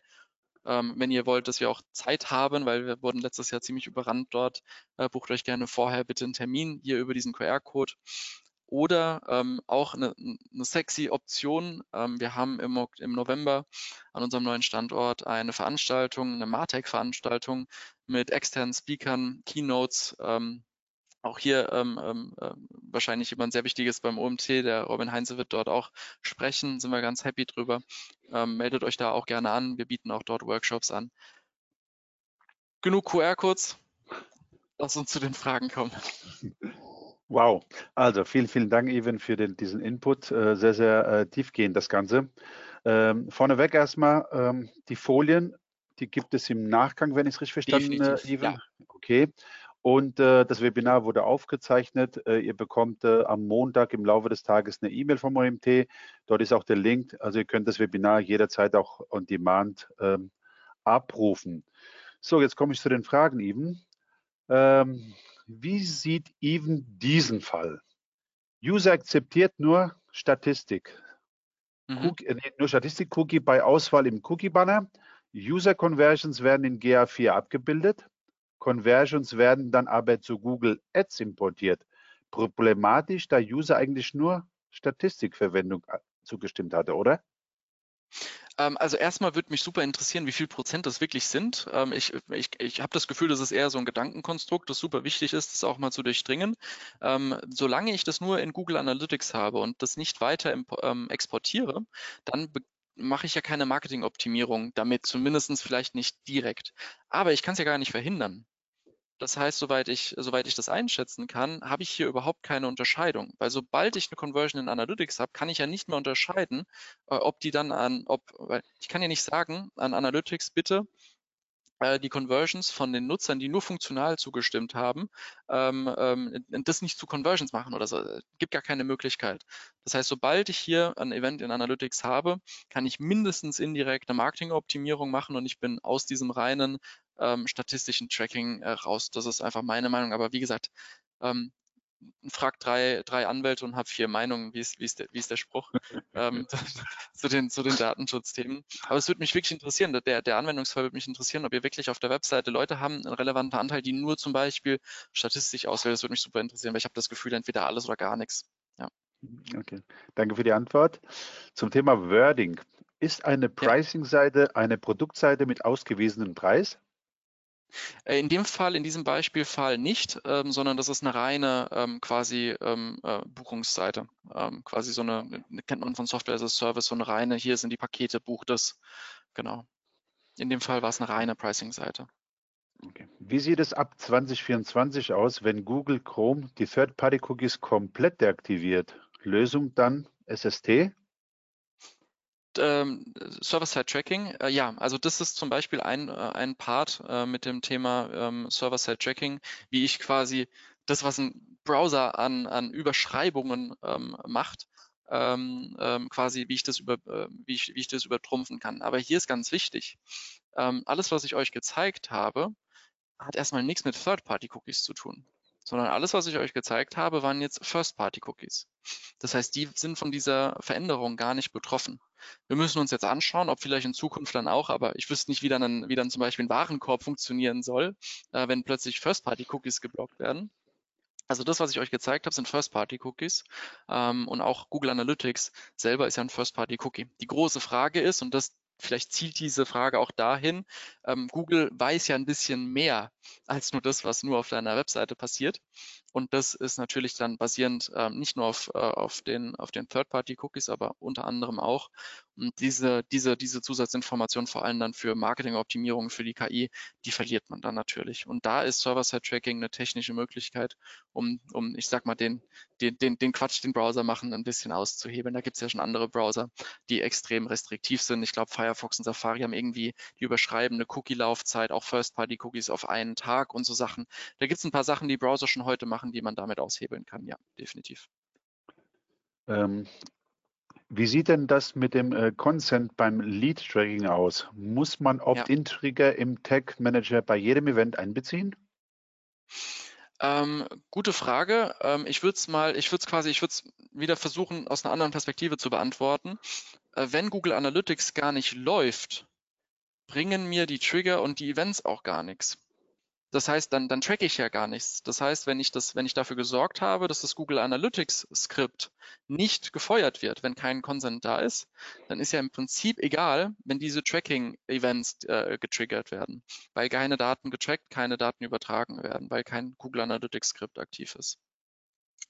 Ähm, wenn ihr wollt, dass wir auch Zeit haben, weil wir wurden letztes Jahr ziemlich überrannt dort, äh, bucht euch gerne vorher bitte einen Termin hier über diesen QR-Code. Oder ähm, auch eine, eine sexy Option. Ähm, wir haben im, im November an unserem neuen Standort eine Veranstaltung, eine Martech-Veranstaltung mit externen Speakern, Keynotes, ähm, auch hier ähm, ähm wahrscheinlich jemand sehr wichtiges beim OMT, der Robin Heinze wird dort auch sprechen, sind wir ganz happy drüber. Ähm, meldet euch da auch gerne an, wir bieten auch dort Workshops an. Genug QR-Codes, lass uns zu den Fragen kommen. Wow, also vielen, vielen Dank, Even, für den, diesen Input. Äh, sehr, sehr äh, tiefgehend das Ganze. Ähm, vorneweg erstmal ähm, die Folien, die gibt es im Nachgang, wenn ich es richtig verstanden habe, äh, Even. Ja. Okay. Und äh, das Webinar wurde aufgezeichnet. Äh, ihr bekommt äh, am Montag im Laufe des Tages eine E-Mail vom OMT. Dort ist auch der Link. Also ihr könnt das Webinar jederzeit auch on demand ähm, abrufen. So, jetzt komme ich zu den Fragen, Even. Ähm, wie sieht Even diesen Fall? User akzeptiert nur Statistik. Mhm. Cookie, äh, nur Statistik-Cookie bei Auswahl im Cookie-Banner. User Conversions werden in GA4 abgebildet. Conversions werden dann aber zu Google Ads importiert. Problematisch, da User eigentlich nur Statistikverwendung äh, zugestimmt hatte, oder? Ähm, also erstmal würde mich super interessieren, wie viel Prozent das wirklich sind. Ähm, ich ich, ich habe das Gefühl, das ist eher so ein Gedankenkonstrukt, das super wichtig ist, das auch mal zu durchdringen. Ähm, solange ich das nur in Google Analytics habe und das nicht weiter exportiere, dann mache ich ja keine Marketingoptimierung damit, zumindest vielleicht nicht direkt. Aber ich kann es ja gar nicht verhindern. Das heißt, soweit ich, soweit ich das einschätzen kann, habe ich hier überhaupt keine Unterscheidung. Weil sobald ich eine Conversion in Analytics habe, kann ich ja nicht mehr unterscheiden, äh, ob die dann an, ob, weil ich kann ja nicht sagen, an Analytics bitte äh, die Conversions von den Nutzern, die nur funktional zugestimmt haben, ähm, ähm, das nicht zu Conversions machen oder so. Es gibt gar keine Möglichkeit. Das heißt, sobald ich hier ein Event in Analytics habe, kann ich mindestens indirekt eine Marketingoptimierung machen und ich bin aus diesem reinen ähm, statistischen Tracking äh, raus. Das ist einfach meine Meinung. Aber wie gesagt, ähm, frag drei, drei Anwälte und hab vier Meinungen, wie ist, wie ist, der, wie ist der Spruch ähm, zu, den, zu den Datenschutzthemen. Aber es würde mich wirklich interessieren, der, der Anwendungsfall würde mich interessieren, ob ihr wirklich auf der Webseite Leute haben, einen relevanten Anteil, die nur zum Beispiel statistisch auswählen. Das würde mich super interessieren, weil ich habe das Gefühl, entweder alles oder gar nichts. Ja. Okay, danke für die Antwort. Zum Thema Wording. Ist eine Pricing-Seite eine Produktseite mit ausgewiesenem Preis? Äh, in dem Fall, in diesem Beispielfall nicht, ähm, sondern das ist eine reine ähm, quasi ähm, äh, Buchungsseite. Ähm, quasi so eine, kennt man von Software as a Service, so eine reine, hier sind die Pakete, bucht das. Genau. In dem Fall war es eine reine Pricing-Seite. Okay. Wie sieht es ab 2024 aus, wenn Google Chrome die Third-Party-Cookies komplett deaktiviert? Lösung dann SST? Ähm, Server-Side-Tracking, äh, ja, also das ist zum Beispiel ein, äh, ein Part äh, mit dem Thema ähm, Server-Side-Tracking, wie ich quasi das, was ein Browser an, an Überschreibungen ähm, macht, ähm, ähm, quasi wie ich das über, äh, wie ich, wie ich das übertrumpfen kann. Aber hier ist ganz wichtig, ähm, alles, was ich euch gezeigt habe, hat erstmal nichts mit Third-Party-Cookies zu tun, sondern alles, was ich euch gezeigt habe, waren jetzt First-Party-Cookies. Das heißt, die sind von dieser Veränderung gar nicht betroffen. Wir müssen uns jetzt anschauen, ob vielleicht in Zukunft dann auch, aber ich wüsste nicht, wie dann, wie dann zum Beispiel ein Warenkorb funktionieren soll, äh, wenn plötzlich First-Party-Cookies geblockt werden. Also das, was ich euch gezeigt habe, sind First-Party-Cookies ähm, und auch Google Analytics selber ist ja ein First-Party-Cookie. Die große Frage ist, und das vielleicht zielt diese Frage auch dahin, ähm, Google weiß ja ein bisschen mehr als nur das, was nur auf deiner Webseite passiert. Und das ist natürlich dann basierend ähm, nicht nur auf, äh, auf den, auf den Third-Party-Cookies, aber unter anderem auch. Und diese, diese, diese Zusatzinformation vor allem dann für Marketingoptimierung für die KI, die verliert man dann natürlich. Und da ist Server-Side-Tracking eine technische Möglichkeit, um, um ich sag mal, den, den, den, den Quatsch, den Browser machen, ein bisschen auszuhebeln. Da gibt es ja schon andere Browser, die extrem restriktiv sind. Ich glaube, Firefox und Safari haben irgendwie die überschreibende Cookie-Laufzeit, auch First-Party-Cookies auf einen Tag und so Sachen. Da gibt es ein paar Sachen, die Browser schon heute machen, die man damit aushebeln kann. Ja, definitiv. Ähm, wie sieht denn das mit dem äh, Consent beim Lead-Tracking aus? Muss man Opt-in-Trigger ja. im Tag Manager bei jedem Event einbeziehen? Ähm, gute Frage. Ähm, ich würde es mal, ich würde es quasi, ich würde es wieder versuchen, aus einer anderen Perspektive zu beantworten. Äh, wenn Google Analytics gar nicht läuft, bringen mir die Trigger und die Events auch gar nichts. Das heißt, dann, dann tracke ich ja gar nichts. Das heißt, wenn ich das, wenn ich dafür gesorgt habe, dass das Google Analytics Skript nicht gefeuert wird, wenn kein Consent da ist, dann ist ja im Prinzip egal, wenn diese Tracking-Events äh, getriggert werden, weil keine Daten getrackt, keine Daten übertragen werden, weil kein Google Analytics Skript aktiv ist.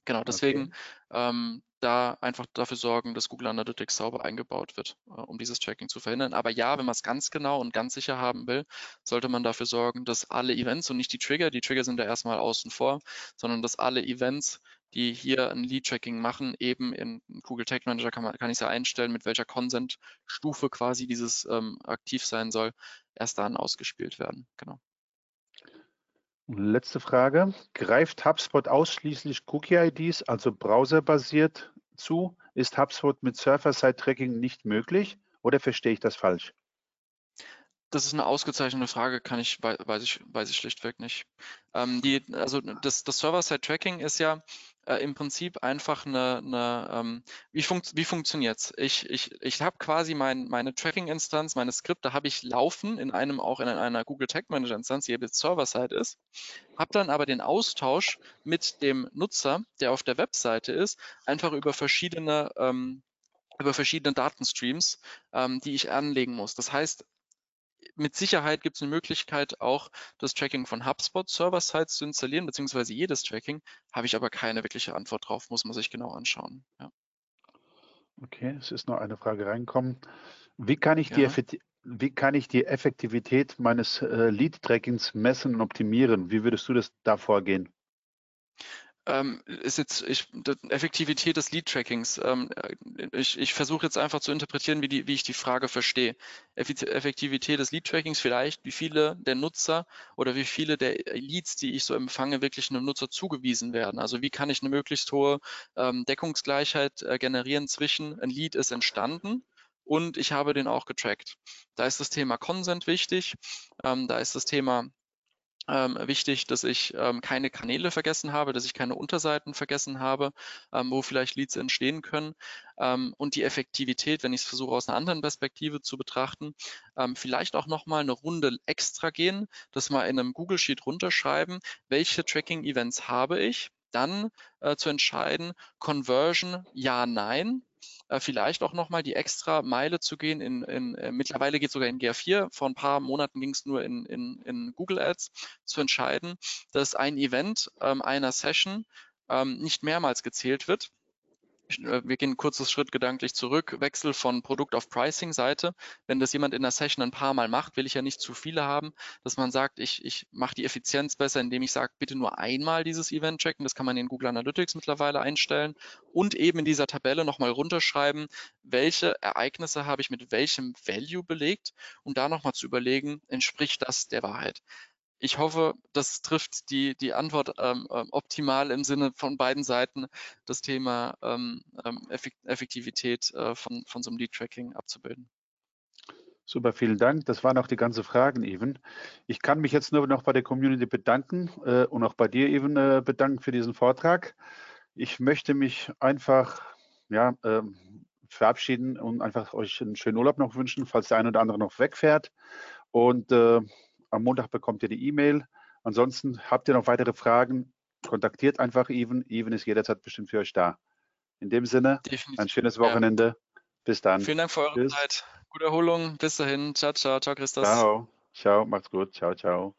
Genau, deswegen okay. ähm, da einfach dafür sorgen, dass Google Analytics sauber eingebaut wird, äh, um dieses Tracking zu verhindern. Aber ja, wenn man es ganz genau und ganz sicher haben will, sollte man dafür sorgen, dass alle Events und nicht die Trigger, die Trigger sind ja erstmal außen vor, sondern dass alle Events, die hier ein Lead-Tracking machen, eben in Google Tag Manager kann, kann ich es ja einstellen, mit welcher Consent-Stufe quasi dieses ähm, aktiv sein soll, erst dann ausgespielt werden. Genau. Letzte Frage. Greift HubSpot ausschließlich Cookie-IDs, also browserbasiert zu? Ist HubSpot mit Server-Side-Tracking nicht möglich oder verstehe ich das falsch? Das ist eine ausgezeichnete Frage, kann ich, weiß ich, weiß ich schlichtweg nicht. Ähm, die, also das, das Server-Side-Tracking ist ja äh, im Prinzip einfach eine, eine ähm, wie, funkt, wie funktioniert's? Ich, ich, ich habe quasi mein, meine Tracking-Instanz, meine Skripte habe ich laufen in einem, auch in einer Google Tag Manager-Instanz, die jetzt Server-Side ist, habe dann aber den Austausch mit dem Nutzer, der auf der Webseite ist, einfach über verschiedene ähm, über verschiedene Datenstreams, ähm, die ich anlegen muss. Das heißt, mit Sicherheit gibt es eine Möglichkeit, auch das Tracking von HubSpot Server-Sites zu installieren, beziehungsweise jedes Tracking, habe ich aber keine wirkliche Antwort drauf, muss man sich genau anschauen. Ja. Okay, es ist noch eine Frage reinkommen. Wie kann ich, ja. die, wie kann ich die Effektivität meines äh, Lead-Trackings messen und optimieren? Wie würdest du das da vorgehen? Ähm, ist jetzt ich, Effektivität des Lead-Trackings. Ähm, ich ich versuche jetzt einfach zu interpretieren, wie, die, wie ich die Frage verstehe. Effektivität des Lead-Trackings vielleicht, wie viele der Nutzer oder wie viele der Leads, die ich so empfange, wirklich einem Nutzer zugewiesen werden. Also wie kann ich eine möglichst hohe ähm, Deckungsgleichheit äh, generieren zwischen ein Lead ist entstanden und ich habe den auch getrackt. Da ist das Thema Consent wichtig, ähm, da ist das Thema ähm, wichtig, dass ich ähm, keine Kanäle vergessen habe, dass ich keine Unterseiten vergessen habe, ähm, wo vielleicht Leads entstehen können. Ähm, und die Effektivität, wenn ich es versuche aus einer anderen Perspektive zu betrachten, ähm, vielleicht auch nochmal eine Runde extra gehen, das mal in einem Google Sheet runterschreiben, welche Tracking-Events habe ich, dann äh, zu entscheiden, Conversion ja, nein, äh, vielleicht auch nochmal die extra Meile zu gehen. In, in, äh, mittlerweile geht es sogar in GA4. Vor ein paar Monaten ging es nur in, in, in Google Ads zu entscheiden, dass ein Event ähm, einer Session ähm, nicht mehrmals gezählt wird, wir gehen einen kurzes Schritt gedanklich zurück, Wechsel von Produkt auf Pricing-Seite. Wenn das jemand in der Session ein paar Mal macht, will ich ja nicht zu viele haben, dass man sagt, ich, ich mache die Effizienz besser, indem ich sage, bitte nur einmal dieses Event checken. Das kann man in Google Analytics mittlerweile einstellen und eben in dieser Tabelle nochmal runterschreiben, welche Ereignisse habe ich mit welchem Value belegt und da nochmal zu überlegen, entspricht das der Wahrheit ich hoffe, das trifft die, die Antwort ähm, ähm, optimal im Sinne von beiden Seiten, das Thema ähm, ähm Effektivität äh, von, von so einem Lead-Tracking abzubilden. Super, vielen Dank. Das waren auch die ganzen Fragen, Even. Ich kann mich jetzt nur noch bei der Community bedanken äh, und auch bei dir, Even, äh, bedanken für diesen Vortrag. Ich möchte mich einfach ja, äh, verabschieden und einfach euch einen schönen Urlaub noch wünschen, falls der eine oder andere noch wegfährt. Und äh, am Montag bekommt ihr die E-Mail. Ansonsten habt ihr noch weitere Fragen, kontaktiert einfach Even. Even ist jederzeit bestimmt für euch da. In dem Sinne, Definitiv. ein schönes Wochenende. Ja. Bis dann. Vielen Dank für eure Tschüss. Zeit. Gute Erholung. Bis dahin. Ciao, ciao. Ciao, Christus. Ciao. Ciao. Macht's gut. Ciao, ciao.